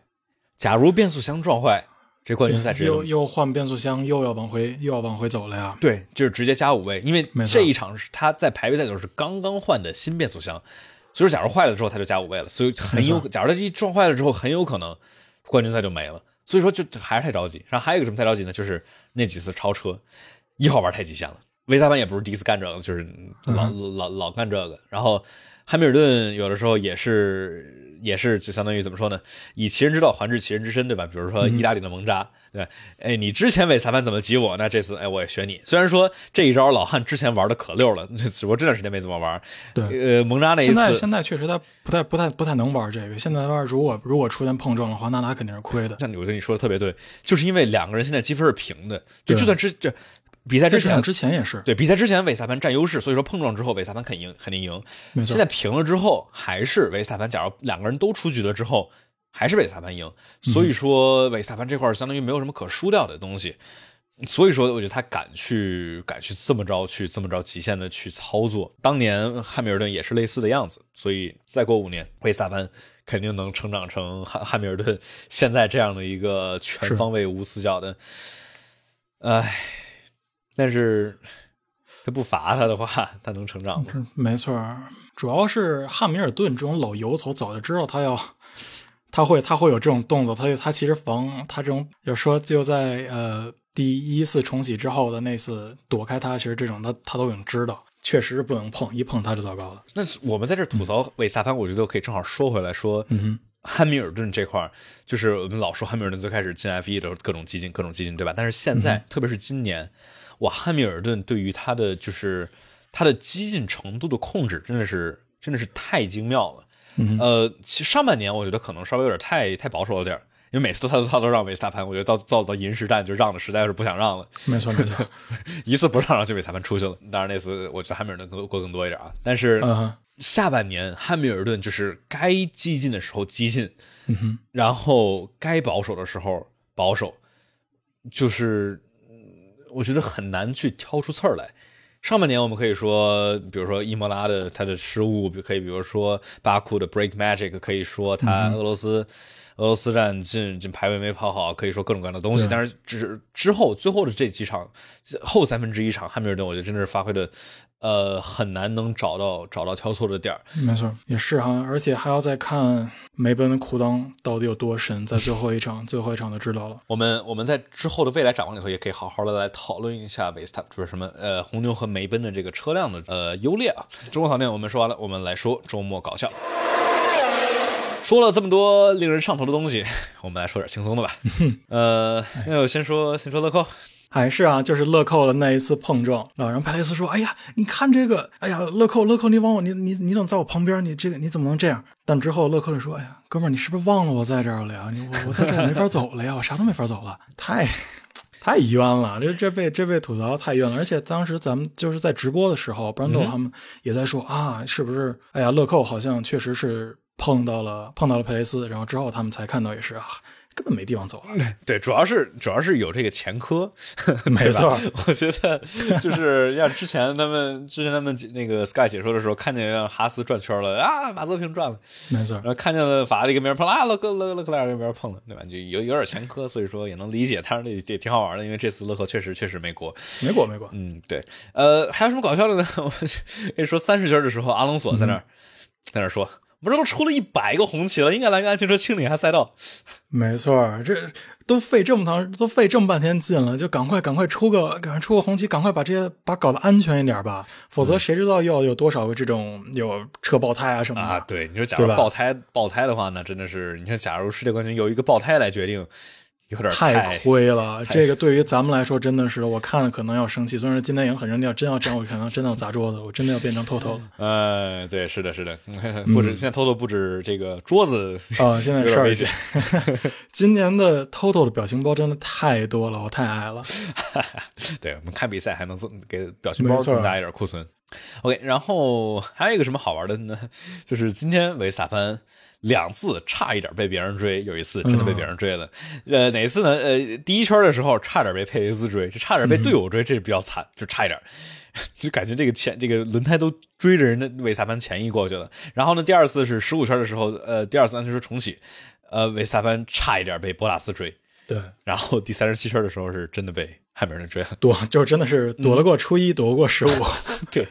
假如变速箱撞坏，这冠军赛直接
又又换变速箱，又要往回又要往回走了呀。
对，就是直接加五位，因为这一场是他在排位赛的时候是刚刚换的新变速箱，所以说假如坏了之后他就加五位了，所以很有假如他一撞坏了之后，很有可能冠军赛就没了。所以说就还是太着急。然后还有一个什么太着急呢？就是那几次超车，一号玩太极限了。维斯塔潘也不是第一次干这个，就是老老老干这个。然后汉密尔顿有的时候也是。也是就相当于怎么说呢？以其人之道还治其人之身，对吧？比如说意大利的蒙扎，对，哎，你之前韦裁判怎么挤我？那这次哎，我也学你。虽然说这一招老汉之前玩的可溜了，[laughs] 只不过这段时间没怎么玩。
对，
呃，蒙扎那一
次，现在现在确实他不太不太不太能玩这个。现在玩如果如果出现碰撞的话，那他肯定是亏的。
像我觉得你说的特别对，就是因为两个人现在积分是平的，就就算之这。比赛之前
之前也是
对比赛之前，韦萨潘占优势，所以说碰撞之后，韦萨潘肯赢，肯定赢。现在平了之后，还是韦萨潘。假如两个人都出局了之后，还是维斯塔潘赢。所以说，维斯塔潘这块相当于没有什么可输掉的东西。所以说，我觉得他敢去敢去这么着去这么着极限的去操作。当年汉密尔顿也是类似的样子，所以再过五年，维斯塔潘肯定能成长成汉汉密尔顿 [laughs] 现在这样的一个全方位无死角的。唉。但是他不罚他的话，他能成长吗？
没错，主要是汉密尔顿这种老油头早就知道他要，他会他会有这种动作，他他其实防他这种，要说就在呃第一次重启之后的那次躲开他，其实这种他他都已经知道，确实是不能碰，一碰他就糟糕了。
那我们在这吐槽韦萨潘，我觉得可以正好说回来说，嗯汉密尔顿这块就是我们老说汉密尔顿最开始进 F 一的各种激进，各种激进，对吧？但是现在，特别是今年。哇，汉密尔顿对于他的就是他的激进程度的控制，真的是真的是太精妙了。呃，其实上半年我觉得可能稍微有点太太保守了点因为每次他都他都让维斯塔潘，我觉得到到到银石站就让的实在是不想让了，
没错没错，[laughs]
一次不让让就维斯塔潘出去了。当然那次我觉得汉密尔顿过过更多一点啊，但是
嗯
下半年汉密尔顿就是该激进的时候激进，然后该保守的时候保守，就是嗯我觉得很难去挑出刺儿来。上半年我们可以说，比如说伊莫拉的他的失误，可以比如说巴库的 break magic，可以说他俄罗斯、俄罗斯站进进排位没跑好，可以说各种各样的东西。但是之之后最后的这几场后三分之一场，汉密尔顿我觉得真的是发挥的，呃，很难能找到找到挑错的点儿。
没错，也是哈，而且还要再看梅奔的裤裆到底有多深，在最后一场最后一场就知道了。
我们我们在之后的未来展望里头，也可以好好的来讨论一下维斯塔就是什么呃红牛和梅奔的这个车辆的呃优劣啊。周末槽点我们说完了，我们来说周末搞笑。说了这么多令人上头的东西，[laughs] 我们来说点轻松的吧。[laughs] 呃，那我先说先说乐扣，
还是啊，就是乐扣的那一次碰撞，然后佩雷斯说：“哎呀，你看这个，哎呀，乐扣，乐扣，你往我，你你你怎么在我旁边？你这个你怎么能这样？”但之后乐扣就说：“哎呀，哥们儿，你是不是忘了我在这儿了呀？你我我在这儿没法走了呀，[laughs] 我啥都没法走了，太太冤了，这这被这被吐槽太冤了。而且当时咱们就是在直播的时候，班豆他们也在说、啊，是不是？哎呀，乐扣好像确实是碰到了碰到了佩雷斯，然后之后他们才看到也是啊，根本没地方走了。[laughs]
对，主要是主要是有这个前科，[laughs]
没错 [laughs]
我觉得就是像之前他们之前他们那个 Sky 解说的时候，看见让哈斯转圈了啊，马泽平转了，
没错
然，后看见了法拉利跟别人碰了啊，勒克勒勒克莱尔跟别人碰了，对吧？就有有点前科，所以说也能理解，但是也也挺好玩的，因为这次勒克确实确实没过。
没过没过。
嗯，对，呃，还有什么搞笑的呢？我跟你说，三十圈的时候，阿隆索在那儿、在那儿说，不是都出了一百个红旗了，应该来个安全车清理一下赛道。
没错，这都费这么长，都费这么半天劲了，就赶快赶快出个，赶快出个红旗，赶快把这些把搞得安全一点吧，否则谁知道要有多少个这种有车爆胎啊什么的。
啊，对，你说假如爆胎爆胎的话，那真的是，你说假如世界冠军由一个爆胎来决定，有点
太亏了，这个对于咱们来说真的是，我看了可能要生气。虽然今天也很生气，要真要这样，我可能真的要砸桌子，我真的要变成偷偷了。[laughs]
呃，对，是的，是的，不止、现在偷偷不止这个桌子
啊、现在
有
事儿一些
险。[laughs]
今年的 TOTO 的表情包真的太多了，我太爱了。[laughs]
对我们看比赛还能增给表情包增加一点库存。OK，然后还有一个什么好玩的呢？就是今天维斯塔潘两次差一点被别人追，有一次真的被别人追了。呃，哪一次呢？呃，第一圈的时候差点被佩雷斯追，就差点被队友追，这比较惨，就差一点。[laughs] 就感觉这个前这个轮胎都追着人的维斯塔潘前翼过去了。然后呢，第二次是十五圈的时候，呃，第二次安全车重启，呃，维斯塔潘差一点被博拉斯追。
对，
然后第三十七圈的时候是真的被汉密尔顿追了。
躲就是真的是躲得过初一，躲得过十五。[laughs]
对，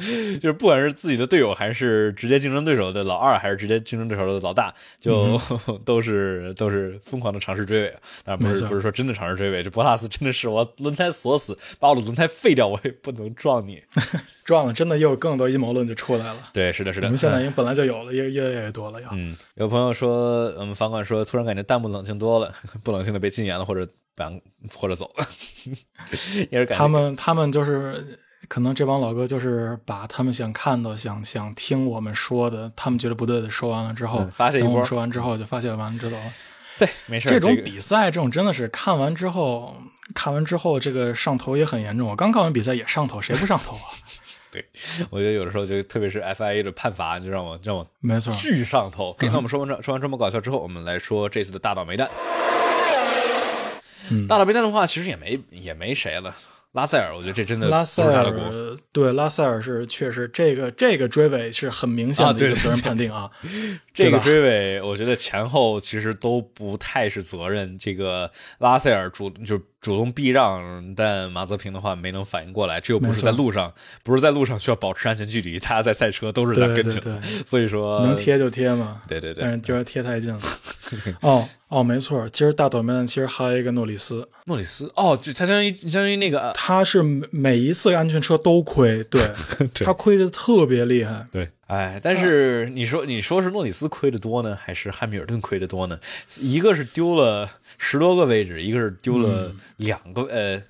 [laughs] 就是不管是自己的队友，还是直接竞争对手的老二，还是直接竞争对手的老大，就、[laughs] 都是都是疯狂的尝试追尾。当然不是不是说真的尝试追尾，这博拉斯真的是我轮胎锁死，把我的轮胎废掉，我也不能撞你。[laughs]
撞了，真的又有更多阴谋论就出来了。
对，是的，是的
我们。现在已经本来就有了，越越来越多了要。
嗯，有朋友说，我们房管说，突然感觉弹幕冷静多了，不冷静的被禁言了，或者 ban 或者走了，也是感觉
他们他们就是可能这帮老哥就是把他们想看的、想想听我们说的，他们觉得不对的说完了之后，
嗯发泄一波
等我们说完之后就发泄完知道了。
对，没事儿。
这种比赛，这种真的是看完之后，看完之后这个上头也很严重。我刚看完比赛也上头，谁不上头啊？[laughs]
对，我觉得有的时候就特别是 FIA 的判罚，就让我让我
没错，
巨上头。OK，那我们说完这说完这么搞笑之后，我们来说这次的大倒霉蛋。
嗯
大倒霉蛋的话，其实也没也没谁了。拉塞尔，我觉得这真的是
拉塞。尔对拉塞尔是确实这个这个追尾是很明显的一个责任判定啊。[laughs]
这个追尾，我觉得前后其实都不太是责任。这个拉塞尔主就主动避让，但马泽平的话没能反应过来，这又不是在路上，不是在路上需要保持安全距离，大家在赛车都是在跟着，
对对对，
所以说
能贴就贴嘛。
对对对，
但是就是贴太近了。[laughs] 哦哦，没错，其实大倒霉蛋其实还有一个诺里斯，
诺里斯哦，就他相当于相当于那个
他是每每一次安全车都亏，对 [laughs]
对
他亏的特别厉害。
对，哎，但是你说你说是诺里斯亏的多呢，还是汉密尔顿亏的多呢？一个是丢了十多个位置，一个是丢了两个、呃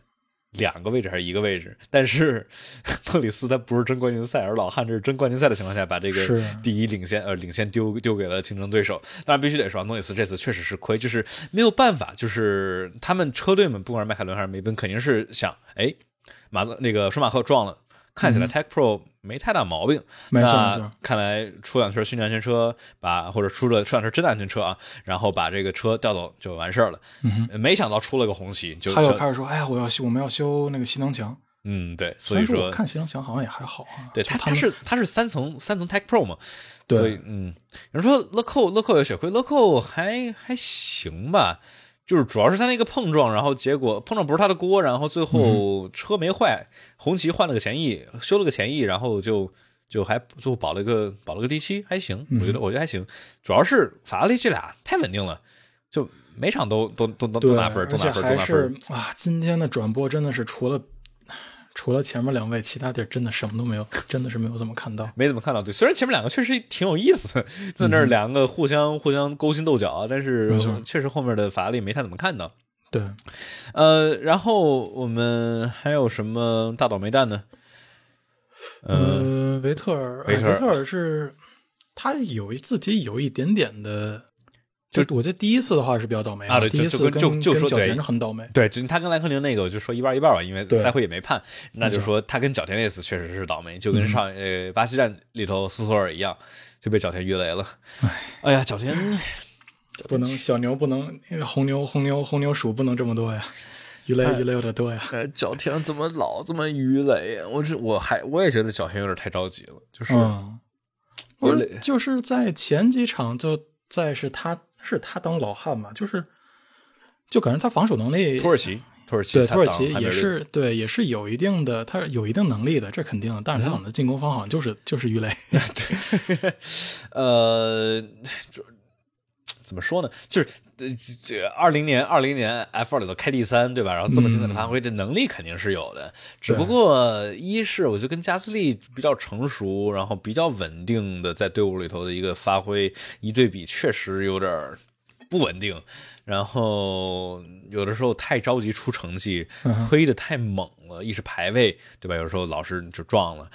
两个位置还是一个位置，但是 [laughs] 诺里斯他不是真冠军赛，而老汉这是真冠军赛的情况下，把这个第一领先呃领先丢丢给了竞争对手。当然必须得说，诺里斯这次确实是亏，就是没有办法，就是他们车队们不管是迈凯伦还是梅奔，肯定是想，哎，马子那个舒马赫撞了。看起来 Tech Pro 没太大毛病，
没错没错。
看来出两圈虚拟安全车，把或者出了出两圈真的安全车啊，然后把这个车调走就完事儿了。没想到出了个红旗，就
他又开始说：“哎呀，我要修，我们要修那个吸能墙。”
嗯，对，所以说
看吸能墙好像也还好啊。
对它它是它是三层三层 Tech Pro 嘛，
所
以嗯，有人说乐扣乐扣有血亏，乐扣还还行吧。就是主要是他那个碰撞，然后结果碰撞不是他的锅，然后最后车没坏，红旗换了个前翼，修了个前翼，然后就就还最后保了个保了个第七，还行，我觉得我觉得还行。主要是法拉利这俩太稳定了，就每场都都都都都拿分，都拿分，都拿分
啊！今天的转播真的是除了。除了前面两位，其他地儿真的什么都没有，真的是没有怎么看到，
没怎么看到。对，虽然前面两个确实挺有意思，在那儿两个互相互相勾心斗角，但是确实后面的法拉利没太怎么看到。
对，
呃，然后我们还有什么大倒霉蛋呢？
呃，维特尔，
维特
尔是他有自己有一点点的。就我觉得第一次的话是比较倒霉
啊，对，
第一次跟
跟
角田是很倒霉，
对，就他跟莱克宁那个，我就说一半一半吧，因为赛会也没判，那就说他跟角田那次确实是倒霉，就跟上呃巴西站里头斯托尔一样，就被角田鱼雷了。哎呀，角田
不能小牛不能红牛红牛红牛鼠不能这么多呀，鱼雷鱼雷有点多呀。
角田怎么老这么鱼雷呀？我这我还我也觉得角田有点太着急了，就是，
不是就是在前几场就在是他。是他当老汉嘛？就是，就感觉他防守能力。
土耳其，土耳其
对土耳其也是对，也是有一定的，他有一定能力的，这肯定。但是他们的进攻方好像就是就是鱼雷。[laughs]
对，[laughs] 呃，怎么说呢？就是这二零年二零年 F 二里头开第三，对吧？然后这么精彩的发挥，这能力肯定是有的。只不过一是我觉得跟加斯利比较成熟，然后比较稳定的在队伍里头的一个发挥一对比，确实有点不稳定。然后有的时候太着急出成绩，推的太猛了。一是排位，对吧？有时候老是就撞了。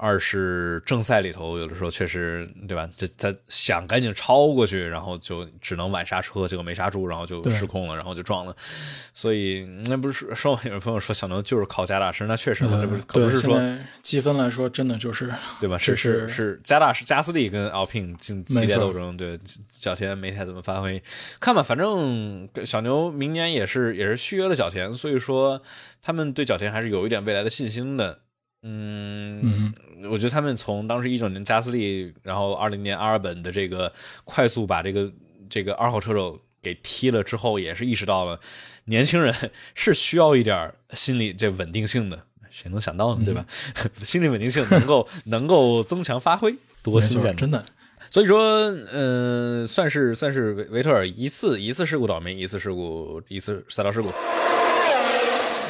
二是正赛里头，有的时候确实，对吧？这他想赶紧超过去，然后就只能晚刹车，结果没刹住，然后就失控了，然后就撞了。所以那不是说有朋友说小牛就是靠加大师，那确实，这不是可不是说
积分来说，真的就是
对吧？是是是加大师加斯利跟奥聘进激烈斗争，对小田没太怎么发挥，看吧，反正小牛明年也是也是续约了小田，所以说他们对小田还是有一点未来的信心的。嗯，我觉得他们从当时一九年加斯利，然后二零年阿尔本的这个快速把这个这个二号车手给踢了之后，也是意识到了年轻人是需要一点心理这稳定性的。谁能想到呢？对吧？[laughs] 心理稳定性能够能够增强发挥，多新鲜！
真的。
所以说，嗯，算是算是维维特尔一次一次事故倒霉，一次事故一次赛道事故。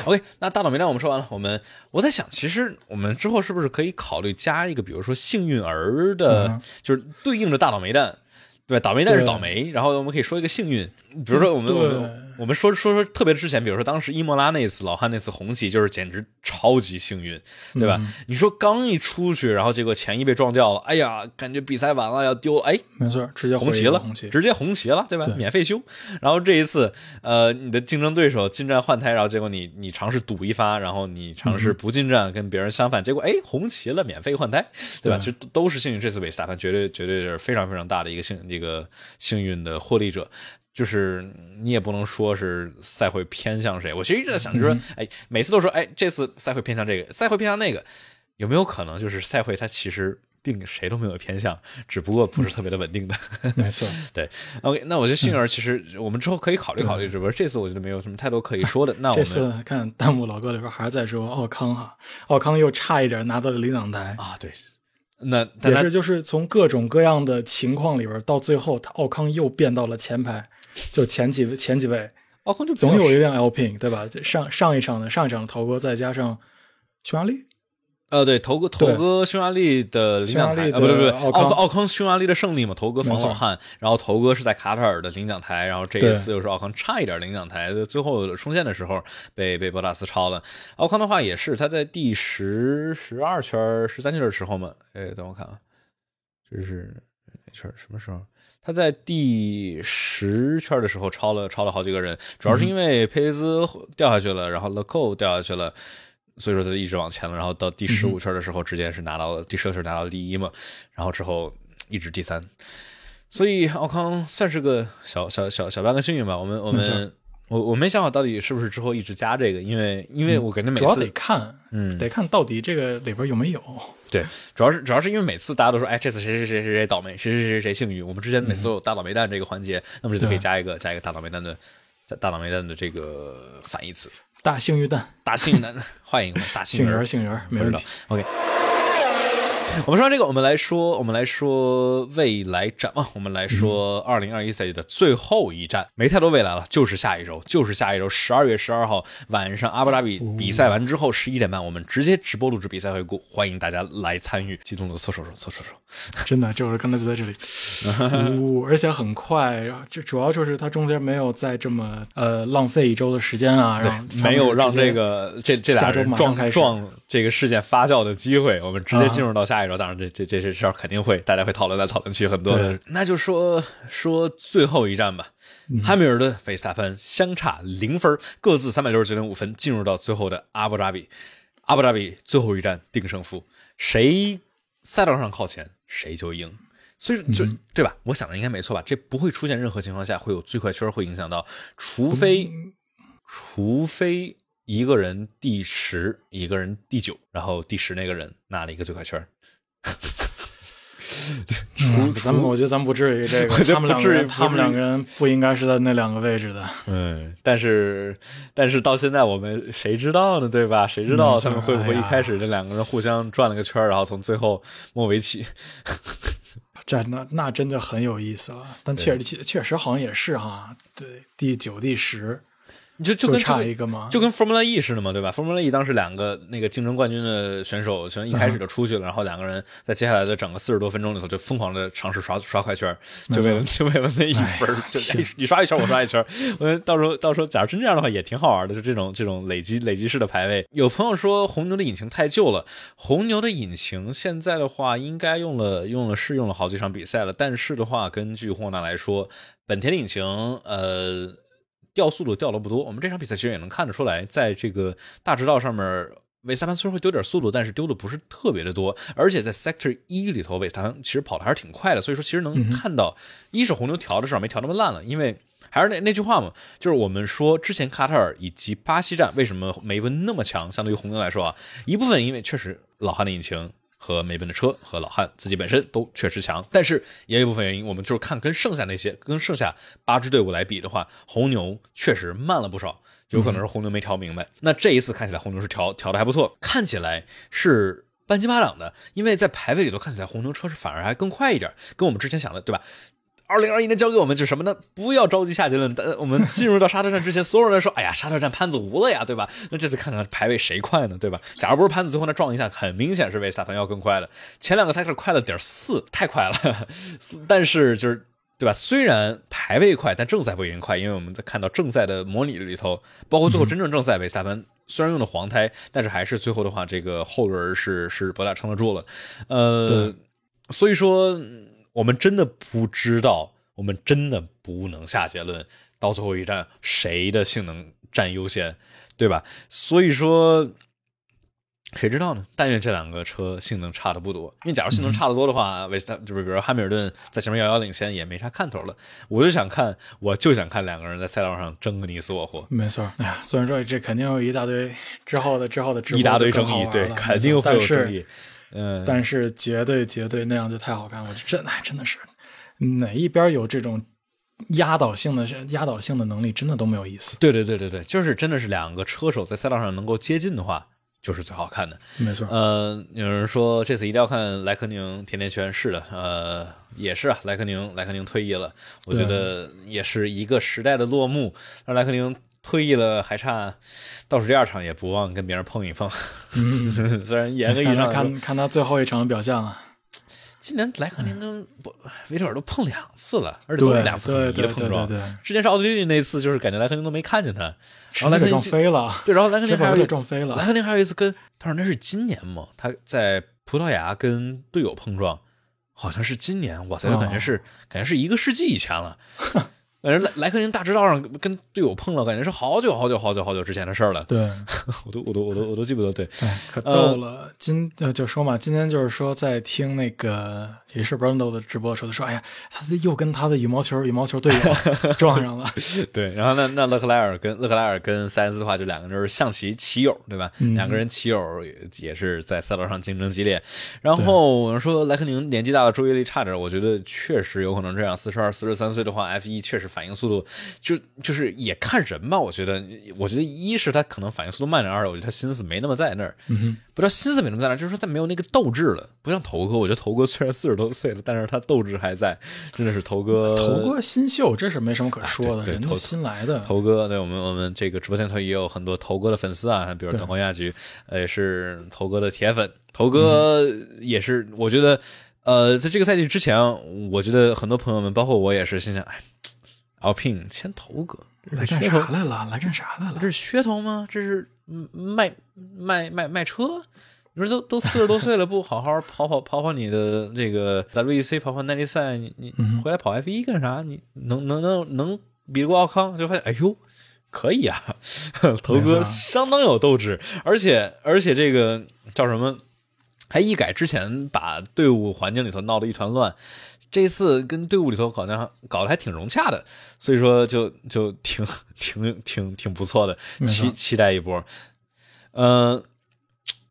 OK，那大倒霉蛋我们说完了。我们我在想，其实我们之后是不是可以考虑加一个，比如说幸运儿的，就是对应着大倒霉蛋，对吧？倒霉蛋是倒霉，然后我们可以说一个幸运，比如说我们我们。我们说说说特别之前，比如说当时伊莫拉那次老汉那次红旗，就是简直超级幸运，对吧？你说刚一出去，然后结果前一被撞掉了，哎呀，感觉比赛完了要丢，哎，
没错，直接
红旗了，直接红旗了，对吧？免费修。然后这一次，呃，你的竞争对手进站换胎，然后结果你你尝试赌一发，然后你尝试不进站跟别人相反，结果哎红旗了，免费换胎，对吧？就都是幸运。这次韦斯塔潘绝对绝对是非常非常大的一个幸一个幸运的获利者。就是你也不能说是赛会偏向谁，我其实一直在想，就是说，哎，每次都说，哎，这次赛会偏向这个，赛会偏向那个，有没有可能就是赛会它其实并谁都没有偏向，只不过不是特别的稳定的。[laughs]
没错，
对。OK，那我觉得幸而其实我们之后可以考虑考虑，只不过这次我觉得没有什么太多可以说的。那我们
这次看弹幕老哥里边还是在说奥康哈，奥康又差一点拿到了领奖台
啊，对。那
也是就是从各种各样的情况里边，到最后他奥康又变到了前排。就前几位，前几位，
奥康就
总有一辆 L P，对吧？上上一场的上一场的头哥，再加上匈牙利，
呃，对，头哥头哥匈牙利的领奖台，呃，不对不对，奥奥康匈牙利的胜利嘛，头哥防老汉，然后头哥是在卡塔尔的领奖台，然后这一次又是奥康差一点领奖台，最后冲线的时候被被博塔斯超了。奥康的话也是他在第十十二圈、十三圈的时候嘛，哎，等我看啊，这是哪圈？什么时候？他在第十圈的时候超了超了好几个人，主要是因为佩雷兹掉下去了，然后勒扣掉下去了。所以说他一直往前了，然后到第十五圈的时候，直接是拿到了第十圈拿到了第一嘛，然后之后一直第三，所以奥康算是个小小小小半个幸运吧。我们我们我我没想好到底是不是之后一直加这个，因为因为我感觉每次
主要得看，嗯，得看到底这个里边有没有。
对，主要是主要是因为每次大家都说，哎，这次谁谁谁谁谁倒霉，谁谁谁谁幸运。我们之前每次都有大倒霉蛋这个环节，那么这次可以加一个加一个大倒霉蛋的大倒霉蛋的这个反义词。
大幸运蛋，
大幸运蛋，[laughs] 欢迎大幸
运儿，幸运儿，没问题。
OK，[laughs] 我们说完这个，我们来说，我们来说未来展望，我们来说二零二一赛季的最后一站，没太多未来了，就是下一周，就是下一周十二月十二号晚上阿布扎比比赛完之后十一点半，我们直接直播录制比赛回顾，欢迎大家来参与。激动的搓手手，搓手手，[laughs]
真的，就是刚才就在这里，呜而且很快，这主要就是它中间没有再这么呃浪费一周的时间啊，
对，没有让这个这这俩人撞撞这个事件发酵的机会，我们直接进入到下一周。当然，这这这些事儿肯定会大家会讨论在讨论区很多。那就说说最后一站吧，汉密尔顿、维斯塔潘相差零分，各自三百六十九点五分，进入到最后的阿布扎比。阿布扎比最后一站定胜负，谁？赛道上靠前谁就赢，所以就对吧？我想的应该没错吧？这不会出现任何情况下会有最快圈会影响到，除非除非一个人第十，一个人第九，然后第十那个人拿了一个最快圈。[laughs]
咱们我觉得咱们不至于这个，[laughs] 他们两个人，他们两个人不应该是在那两个位置的。
嗯，但是但是到现在我们谁知道呢？对吧？谁知道他们会不会一开始这两个人互相转了个圈，然后从最后末尾起？[laughs]
这那那真的很有意思了。但确实确实好像也是哈，对，第九、第十。
就就跟
差一个吗？
就跟 Formula E 似的嘛，对吧？Formula E 当时两个那个竞争冠军的选手，从一开始就出去了，然后两个人在接下来的整个四十多分钟里头就疯狂的尝试刷刷快圈，就为了就为了那一分，就 [laughs] 你刷一圈我刷一圈。我觉得到时候到时候假如真这样的话也挺好玩的，就这种这种累积累积式的排位。有朋友说红牛的引擎太旧了，红牛的引擎现在的话应该用了用了试用了好几场比赛了，但是的话根据霍纳来说，本田的引擎呃。掉速度掉的不多，我们这场比赛其实也能看得出来，在这个大直道上面，维斯塔潘虽然会丢点速度，但是丢的不是特别的多。而且在 Sector 一里头，维斯塔潘其实跑的还是挺快的，所以说其实能看到，一是红牛调的时候没调那么烂了，因为还是那那句话嘛，就是我们说之前卡塔尔以及巴西站为什么梅奔那么强，相对于红牛来说啊，一部分因为确实老汉的引擎。和梅奔的车和老汉自己本身都确实强，但是也有一部分原因，我们就是看跟剩下那些跟剩下八支队伍来比的话，红牛确实慢了不少，有可能是红牛没调明白。那这一次看起来红牛是调调的还不错，看起来是半斤八两的，因为在排位里头看起来红牛车是反而还更快一点，跟我们之前想的对吧？二零二一年交给我们就是什么呢？不要着急下结论。但我们进入到沙特站之前，所有人说：“哎呀，沙特站潘子无了呀，对吧？”那这次看看排位谁快呢，对吧？假如不是潘子最后那撞一下，很明显是维斯塔潘要更快的。前两个赛事快了点四，太快了。[laughs] 但是就是对吧？虽然排位快，但正赛不一定快，因为我们在看到正赛的模拟里头，包括最后真正正赛维斯塔潘虽然用的黄胎，但是还是最后的话，这个后轮是是博大撑得住了。呃，所以说。我们真的不知道，我们真的不能下结论，到最后一站谁的性能占优先，对吧？所以说，谁知道呢？但愿这两个车性能差的不多，因为假如性能差的多的话，维斯塔就是比如汉密尔顿在前面遥遥领先也没啥看头了。我就想看，我就想看两个人在赛道上争个你死我活。
没错，哎呀，虽然说这肯定有一大堆之后的之后的
一大堆争议，对，肯定会有争议。嗯，
但是绝对绝对那样就太好看，我真哎真的是哪一边有这种压倒性的压倒性的能力，真的都没有意思。
对对对对对，就是真的是两个车手在赛道上能够接近的话，就是最好看的。
没错。
呃，有人说这次一定要看莱克宁甜甜圈，是的，呃，也是啊，莱克宁莱克宁退役了，我觉得也是一个时代的落幕。让莱克宁退役了还差倒数第二场，也不忘跟别人碰一碰。
嗯，[laughs]
虽然严格意义上
看看他最后一场的表现了。
今年莱克宁跟维特尔都碰两次了，而且都是两次很
离
的碰撞。
对
之前是奥地利那次，就是感觉莱克宁都没看见他，然后莱克宁
撞飞了。
对，然后莱克宁还有
撞飞了。
莱克宁还有一次跟他说那是今年嘛，他在葡萄牙跟队友碰撞，好像是今年。哇塞，感觉是感觉是一个世纪以前了。[laughs] 反正莱莱克宁大直道上跟队友碰了，感觉是好久好久好久好久之前的事儿了。[laughs]
对，
我都我都我都我都记不得。对，
哎，可逗了。今呃就说嘛，今天就是说在听那个也是 Brando 的直播的时候，说哎呀，他又跟他的羽毛球羽毛球队友 [laughs] 撞上了。
对，然后那那勒克莱尔跟勒克莱尔跟塞恩斯的话，就两个人是象棋棋友，对吧？两个人棋友也是在赛道上竞争激烈。然后说莱克宁年纪大了，注意力差点，我觉得确实有可能这样。四十二、四十三岁的话，F 一确实。反应速度就就是也看人吧，我觉得，我觉得一是他可能反应速度慢点，二我觉得他心思没那么在那儿，不知道心思没那么在那儿，就是说他没有那个斗志了，不像头哥，我觉得头哥虽然四十多岁了，但是他斗志还在，真的是头哥。[laughs]
头哥新秀，这是没什么可说的，人家新来的
头哥。对我们我们这个直播间头也有很多头哥的粉丝啊，比如等候亚局，呃，也是头哥的铁粉，头哥也是，我觉得，呃，在这个赛季之前，我觉得很多朋友们，包括我也是心想，哎。奥聘牵头哥
来干啥来了？来干啥来了？
这是噱头吗？这是卖卖卖卖车？你说都都四十多岁了，不好好跑跑跑跑你的这个 WEC 跑跑耐力赛，你你回来跑 F 一干啥？你能能能能比得过奥康？就发现哎呦，可以啊，[laughs] 头哥相当有斗志，而且而且这个叫什么？还一改之前把队伍环境里头闹得一团乱。这次跟队伍里头搞得搞得还挺融洽的，所以说就就挺挺挺挺不错的，期期待一波。嗯，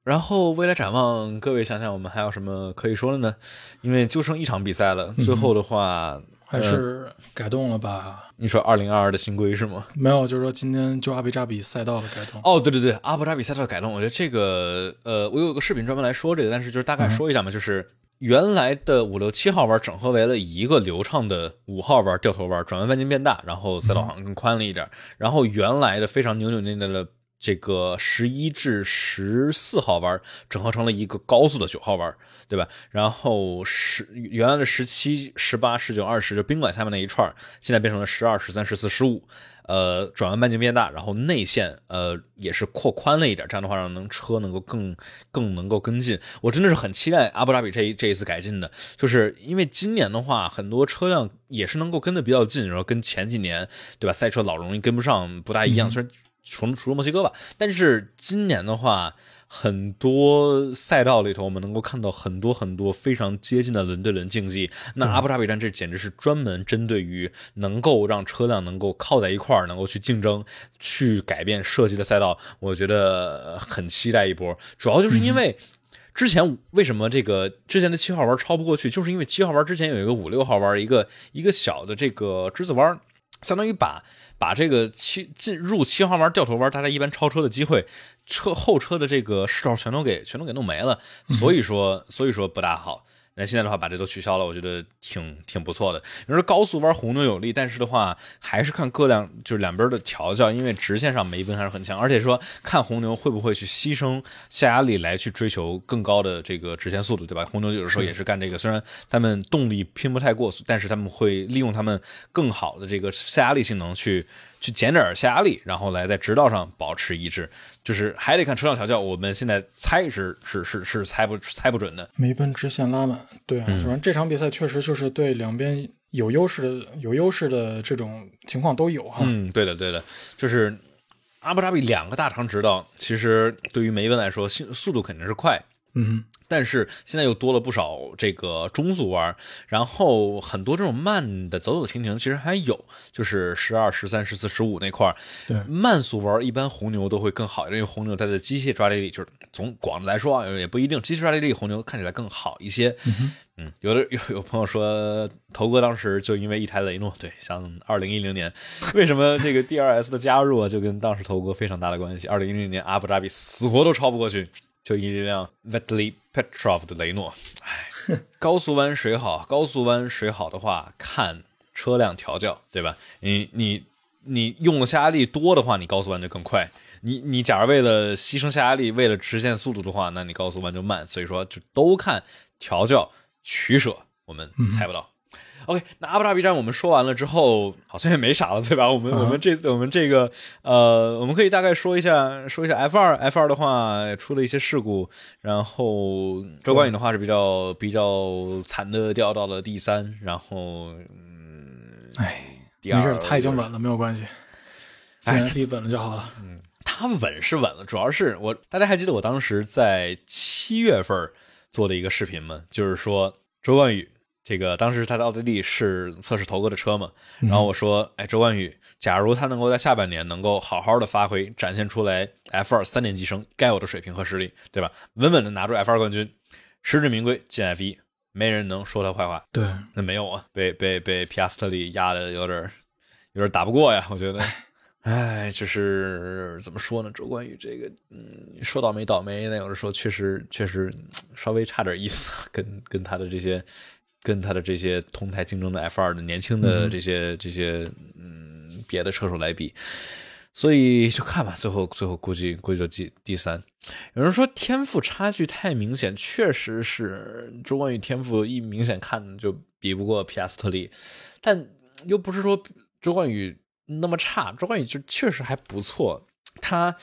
然后未来展望，各位想想我们还有什么可以说的呢？因为就剩一场比赛了，最后的话
还是改动了吧？
你说二零二二的新规是吗？
没有，就是说今天就阿布扎比赛道的改动。
哦，对对对，阿布扎比赛道的改动，我觉得这个呃，我有个视频专门来说这个，但是就是大概说一下嘛，就是。原来的五六七号弯整合为了一个流畅的五号弯掉头弯，转弯半径变大，然后赛道好像更宽了一点。然后原来的非常扭扭捏捏的这个十一至十四号弯整合成了一个高速的九号弯，对吧？然后十原来的十七、十八、十九、二十就宾馆下面那一串，现在变成了十二、十三、十四、十五。呃，转弯半径变大，然后内线呃也是扩宽了一点，这样的话让能车能够更更能够跟进。我真的是很期待阿布扎比这一这一次改进的，就是因为今年的话，很多车辆也是能够跟的比较近，然后跟前几年对吧，赛车老容易跟不上，不大一样。虽然除除了墨西哥吧，但是今年的话。很多赛道里头，我们能够看到很多很多非常接近的轮对轮竞技。那阿布扎比站这简直是专门针对于能够让车辆能够靠在一块儿，能够去竞争、去改变设计的赛道。我觉得很期待一波。主要就是因为之前为什么这个之前的七号弯超不过去，就是因为七号弯之前有一个五六号弯，一个一个小的这个之字弯，相当于把把这个七进入七号弯掉头弯，大家一般超车的机会。车后车的这个势头全都给全都给弄没了，所以说所以说不大好。那现在的话把这都取消了，我觉得挺挺不错的。你说高速弯红牛有利，但是的话还是看各辆就是两边的调教，因为直线上梅奔还是很强，而且说看红牛会不会去牺牲下压力来去追求更高的这个直线速度，对吧？红牛有的时候也是干这个，虽然他们动力拼不太过，但是他们会利用他们更好的这个下压力性能去。去减点下压力，然后来在直道上保持一致，就是还得看车辆调教。我们现在猜是是是是猜不猜不准的。
梅奔直线拉满，对啊，反正这场比赛确实就是对两边有优势的有优势的这种情况都有哈。
嗯，对的对的，就是阿布扎比两个大长直道，其实对于梅奔来说，速速度肯定是快。
嗯。
但是现在又多了不少这个中速弯，然后很多这种慢的走走停停，其实还有就是十二、十三、十四、十五那块儿，
对
慢速弯一般红牛都会更好，因为红牛它的机械抓地力就是从广的来说啊，也不一定，机械抓地力红牛看起来更好一些。嗯，有的有有朋友说，头哥当时就因为一台雷诺，对，像二零一零年，[laughs] 为什么这个 D R S 的加入啊，就跟当时头哥非常大的关系。二零一零年阿布扎比死活都超不过去。就一辆 Vitaly Petrov 的雷诺，哎，高速弯水好，高速弯水好的话，看车辆调教，对吧？你你你用的下压力多的话，你高速弯就更快。你你假如为了牺牲下压力，为了直线速度的话，那你高速弯就慢。所以说，就都看调教取舍，我们猜不到。OK，那阿布扎比站我们说完了之后，好像也没啥了，对吧？我们我们这我们这个呃，我们可以大概说一下说一下 F 二 F 二的话出了一些事故，然后周冠宇的话是比较比较惨的掉到了第三，然后嗯，
哎，
第二
没事，他已经稳了，没有关系，
哎
f 稳了就好了。
嗯，他稳是稳了，主要是我大家还记得我当时在七月份做的一个视频吗？就是说周冠宇。这个当时他的奥地利是测试头哥的车嘛，然后我说，哎，周冠宇，假如他能够在下半年能够好好的发挥，展现出来 F 二三年级生该有的水平和实力，对吧？稳稳的拿住 F 二冠军，实至名归进 F 一，没人能说他坏话。
对，
那没有啊，被被被皮亚斯特里压的有点有点打不过呀，我觉得。[laughs] 哎，就是怎么说呢？周冠宇这个，嗯，说倒霉倒霉，那有的时候确实确实稍微差点意思，跟跟他的这些。跟他的这些同台竞争的 F 二的年轻的这些这些嗯别的车手来比，所以就看吧，最后最后估计估计就第第三。有人说天赋差距太明显，确实是周冠宇天赋一明显看就比不过皮亚斯特利，但又不是说周冠宇那么差，周冠宇就确实还不错，他。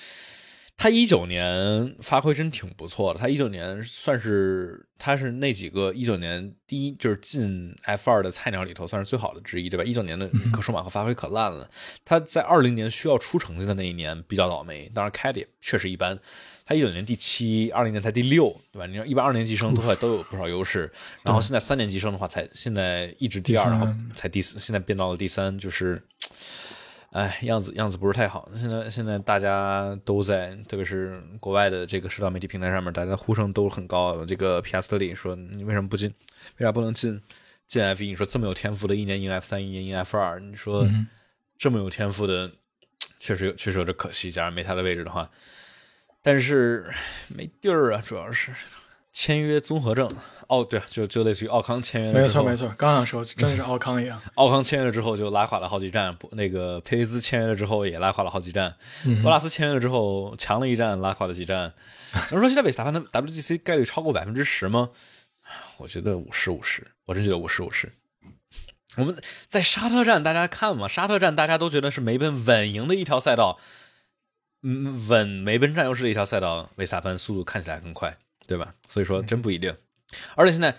他一九年发挥真挺不错的，他一九年算是他是那几个一九年第一就是进 F 二的菜鸟里头算是最好的之一，对吧？一九年的可舒马赫发挥可烂了，他在二零年需要出成绩的那一年比较倒霉，当然开的也确实一般。他一九年第七，二零年才第六，对吧？你说一般二年级生都会都有不少优势，然后现在三年级生的话才现在一直第二，然后才第四，现在变到了第三，就是。哎，样子样子不是太好。现在现在大家都在，特别是国外的这个社交媒体平台上面，大家呼声都很高。这个皮亚斯特里说：“你为什么不进？为啥不能进进 F 一？你说这么有天赋的，一年赢 F 三，一年赢 F 二，你说这么有天赋的，确实确实有点可惜。假如没他的位置的话，但是没地儿啊，主要是签约综合症。”哦，对，就就类似于奥康签约，
没错没错，刚想说，真的是奥康一样。
奥康签约了之后就拉垮了好几站，那个佩雷兹签约了之后也拉垮了好几站，博拉斯签约了之后强了一站，拉垮了几站。有人说现在维斯塔潘的 WGC 概率超过百分之十吗？我觉得五十五十，我真觉得五十五十。我们在沙特站大家看嘛，沙特站大家都觉得是梅奔稳赢的一条赛道，嗯，稳梅奔占优势的一条赛道，维斯塔潘速度看起来更快，对吧？所以说真不一定。而且现在，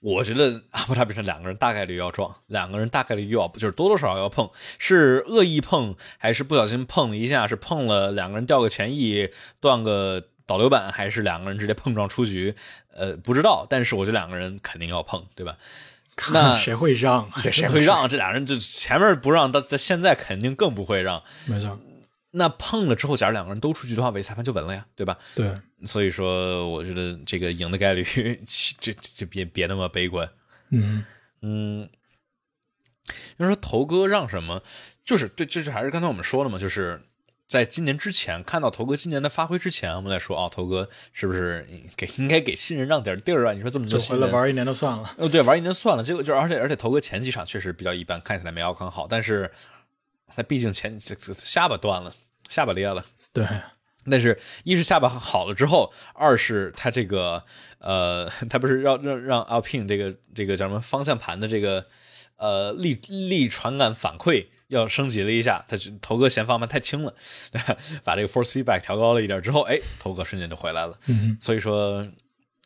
我觉得阿布扎比上两个人大概率要撞，两个人大概率又要就是多多少少要碰，是恶意碰还是不小心碰一下？是碰了两个人掉个前翼断个导流板，还是两个人直接碰撞出局？呃，不知道。但是我觉得两个人肯定要碰，对吧？[laughs] 那
谁会让？
对，[laughs] 谁会让？这俩人就前面不让，到在现在肯定更不会让。
没错。
那碰了之后，假如两个人都出局的话，韦裁判就稳了呀，对吧？
对，
所以说我觉得这个赢的概率，[laughs] 就就别别那么悲观。
嗯
嗯，要说头哥让什么，就是对，就是还是刚才我们说了嘛，就是在今年之前看到头哥今年的发挥之前，我们再说啊，头哥是不是给应该给新人让点地儿啊？你说这么多
回来玩一年就算了，
哦，对，玩一年算了。结果就而且而且头哥前几场确实比较一般，看起来没奥康好，但是他毕竟前下巴断了。下巴裂了，
对，
那是一是下巴好了之后，二是他这个呃，[laughs] 他不是让让让 Alpine 这个这个叫什么方向盘的这个呃力力传感反馈要升级了一下，他头哥嫌方向盘太轻了，[laughs] 把这个 force feedback 调高了一点之后，哎，头哥瞬间就回来了，所以说。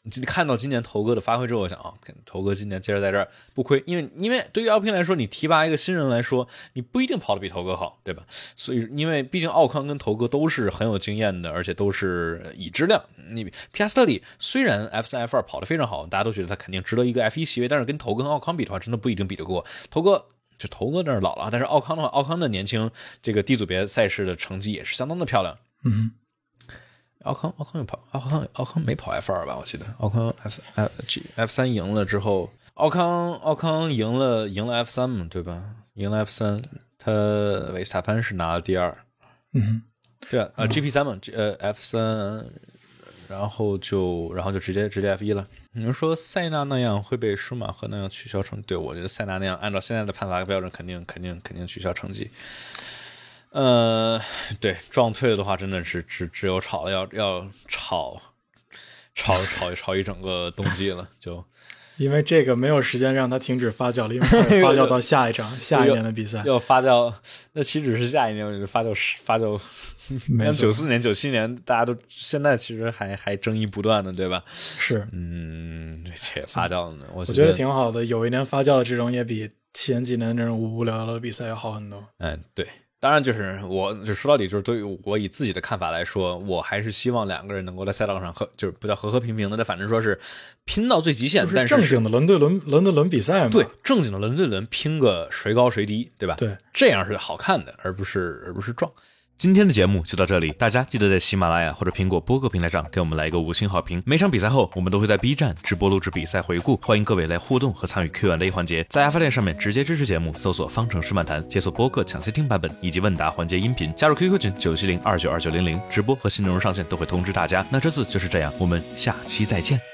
你看到今年头哥的发挥之后，我想啊，头哥今年接着在这儿不亏，因为因为对于奥平来说，你提拔一个新人来说，你不一定跑得比头哥好，对吧？所以因为毕竟奥康跟头哥都是很有经验的，而且都是已知量。你皮亚斯特里虽然 F 三 F 二跑得非常好，大家都觉得他肯定值得一个 F 一席位，但是跟头哥跟奥康比的话，真的不一定比得过。头哥就头哥那儿老了，但是奥康的话，奥康的年轻这个 D 组别赛事的成绩也是相当的漂亮。
嗯。
奥康，奥康又跑，奥康，奥康没跑 F 二吧？我记得奥康 F F G F 三赢了之后，奥康奥康赢了赢了 F 三嘛，对吧？赢了 F 三，他维斯塔潘是拿了第二。
嗯，
对啊，呃 G P 三嘛，呃 F 三，然后就然后就直接直接 F 一了。你们说塞纳那样会被舒马赫那样取消成？对我觉得塞纳那样按照现在的判罚标准，肯定肯定肯定取消成绩。呃，对，撞退了的话，真的是只只有炒了，要要炒，炒炒炒一整个冬季了，就
因为这个没有时间让它停止发酵了，因为发酵到下一场 [laughs] 下一年的比赛。
要发酵，那岂止是下一年发酵十发酵？[laughs] 像九四年、九七年，大家都现在其实还还争议不断的，对吧？
是，
嗯，这发酵呢，我
觉得挺好的。有一年发酵的这种也比前几年那种无无聊聊的比赛要好很多。
嗯，对。当然，就是我，就说到底，就是对于我以自己的看法来说，我还是希望两个人能够在赛道上和，就是不叫和和平平的，但反正说是拼到最极限。但
是正经的轮对轮轮对轮比赛嘛，
对，正经的轮对轮拼个谁高谁低，对吧？
对，
这样是好看的，而不是而不是撞。今天的节目就到这里，大家记得在喜马拉雅或者苹果播客平台上给我们来一个五星好评。每场比赛后，我们都会在 B 站直播录制比赛回顾，欢迎各位来互动和参与 Q&A 环节。在爱发电上面直接支持节目，搜索“方程式漫谈”，解锁播客抢先听版本以及问答环节音频，加入 QQ 群九七零二九二九零零，直播和新内容上线都会通知大家。那这次就是这样，我们下期再见。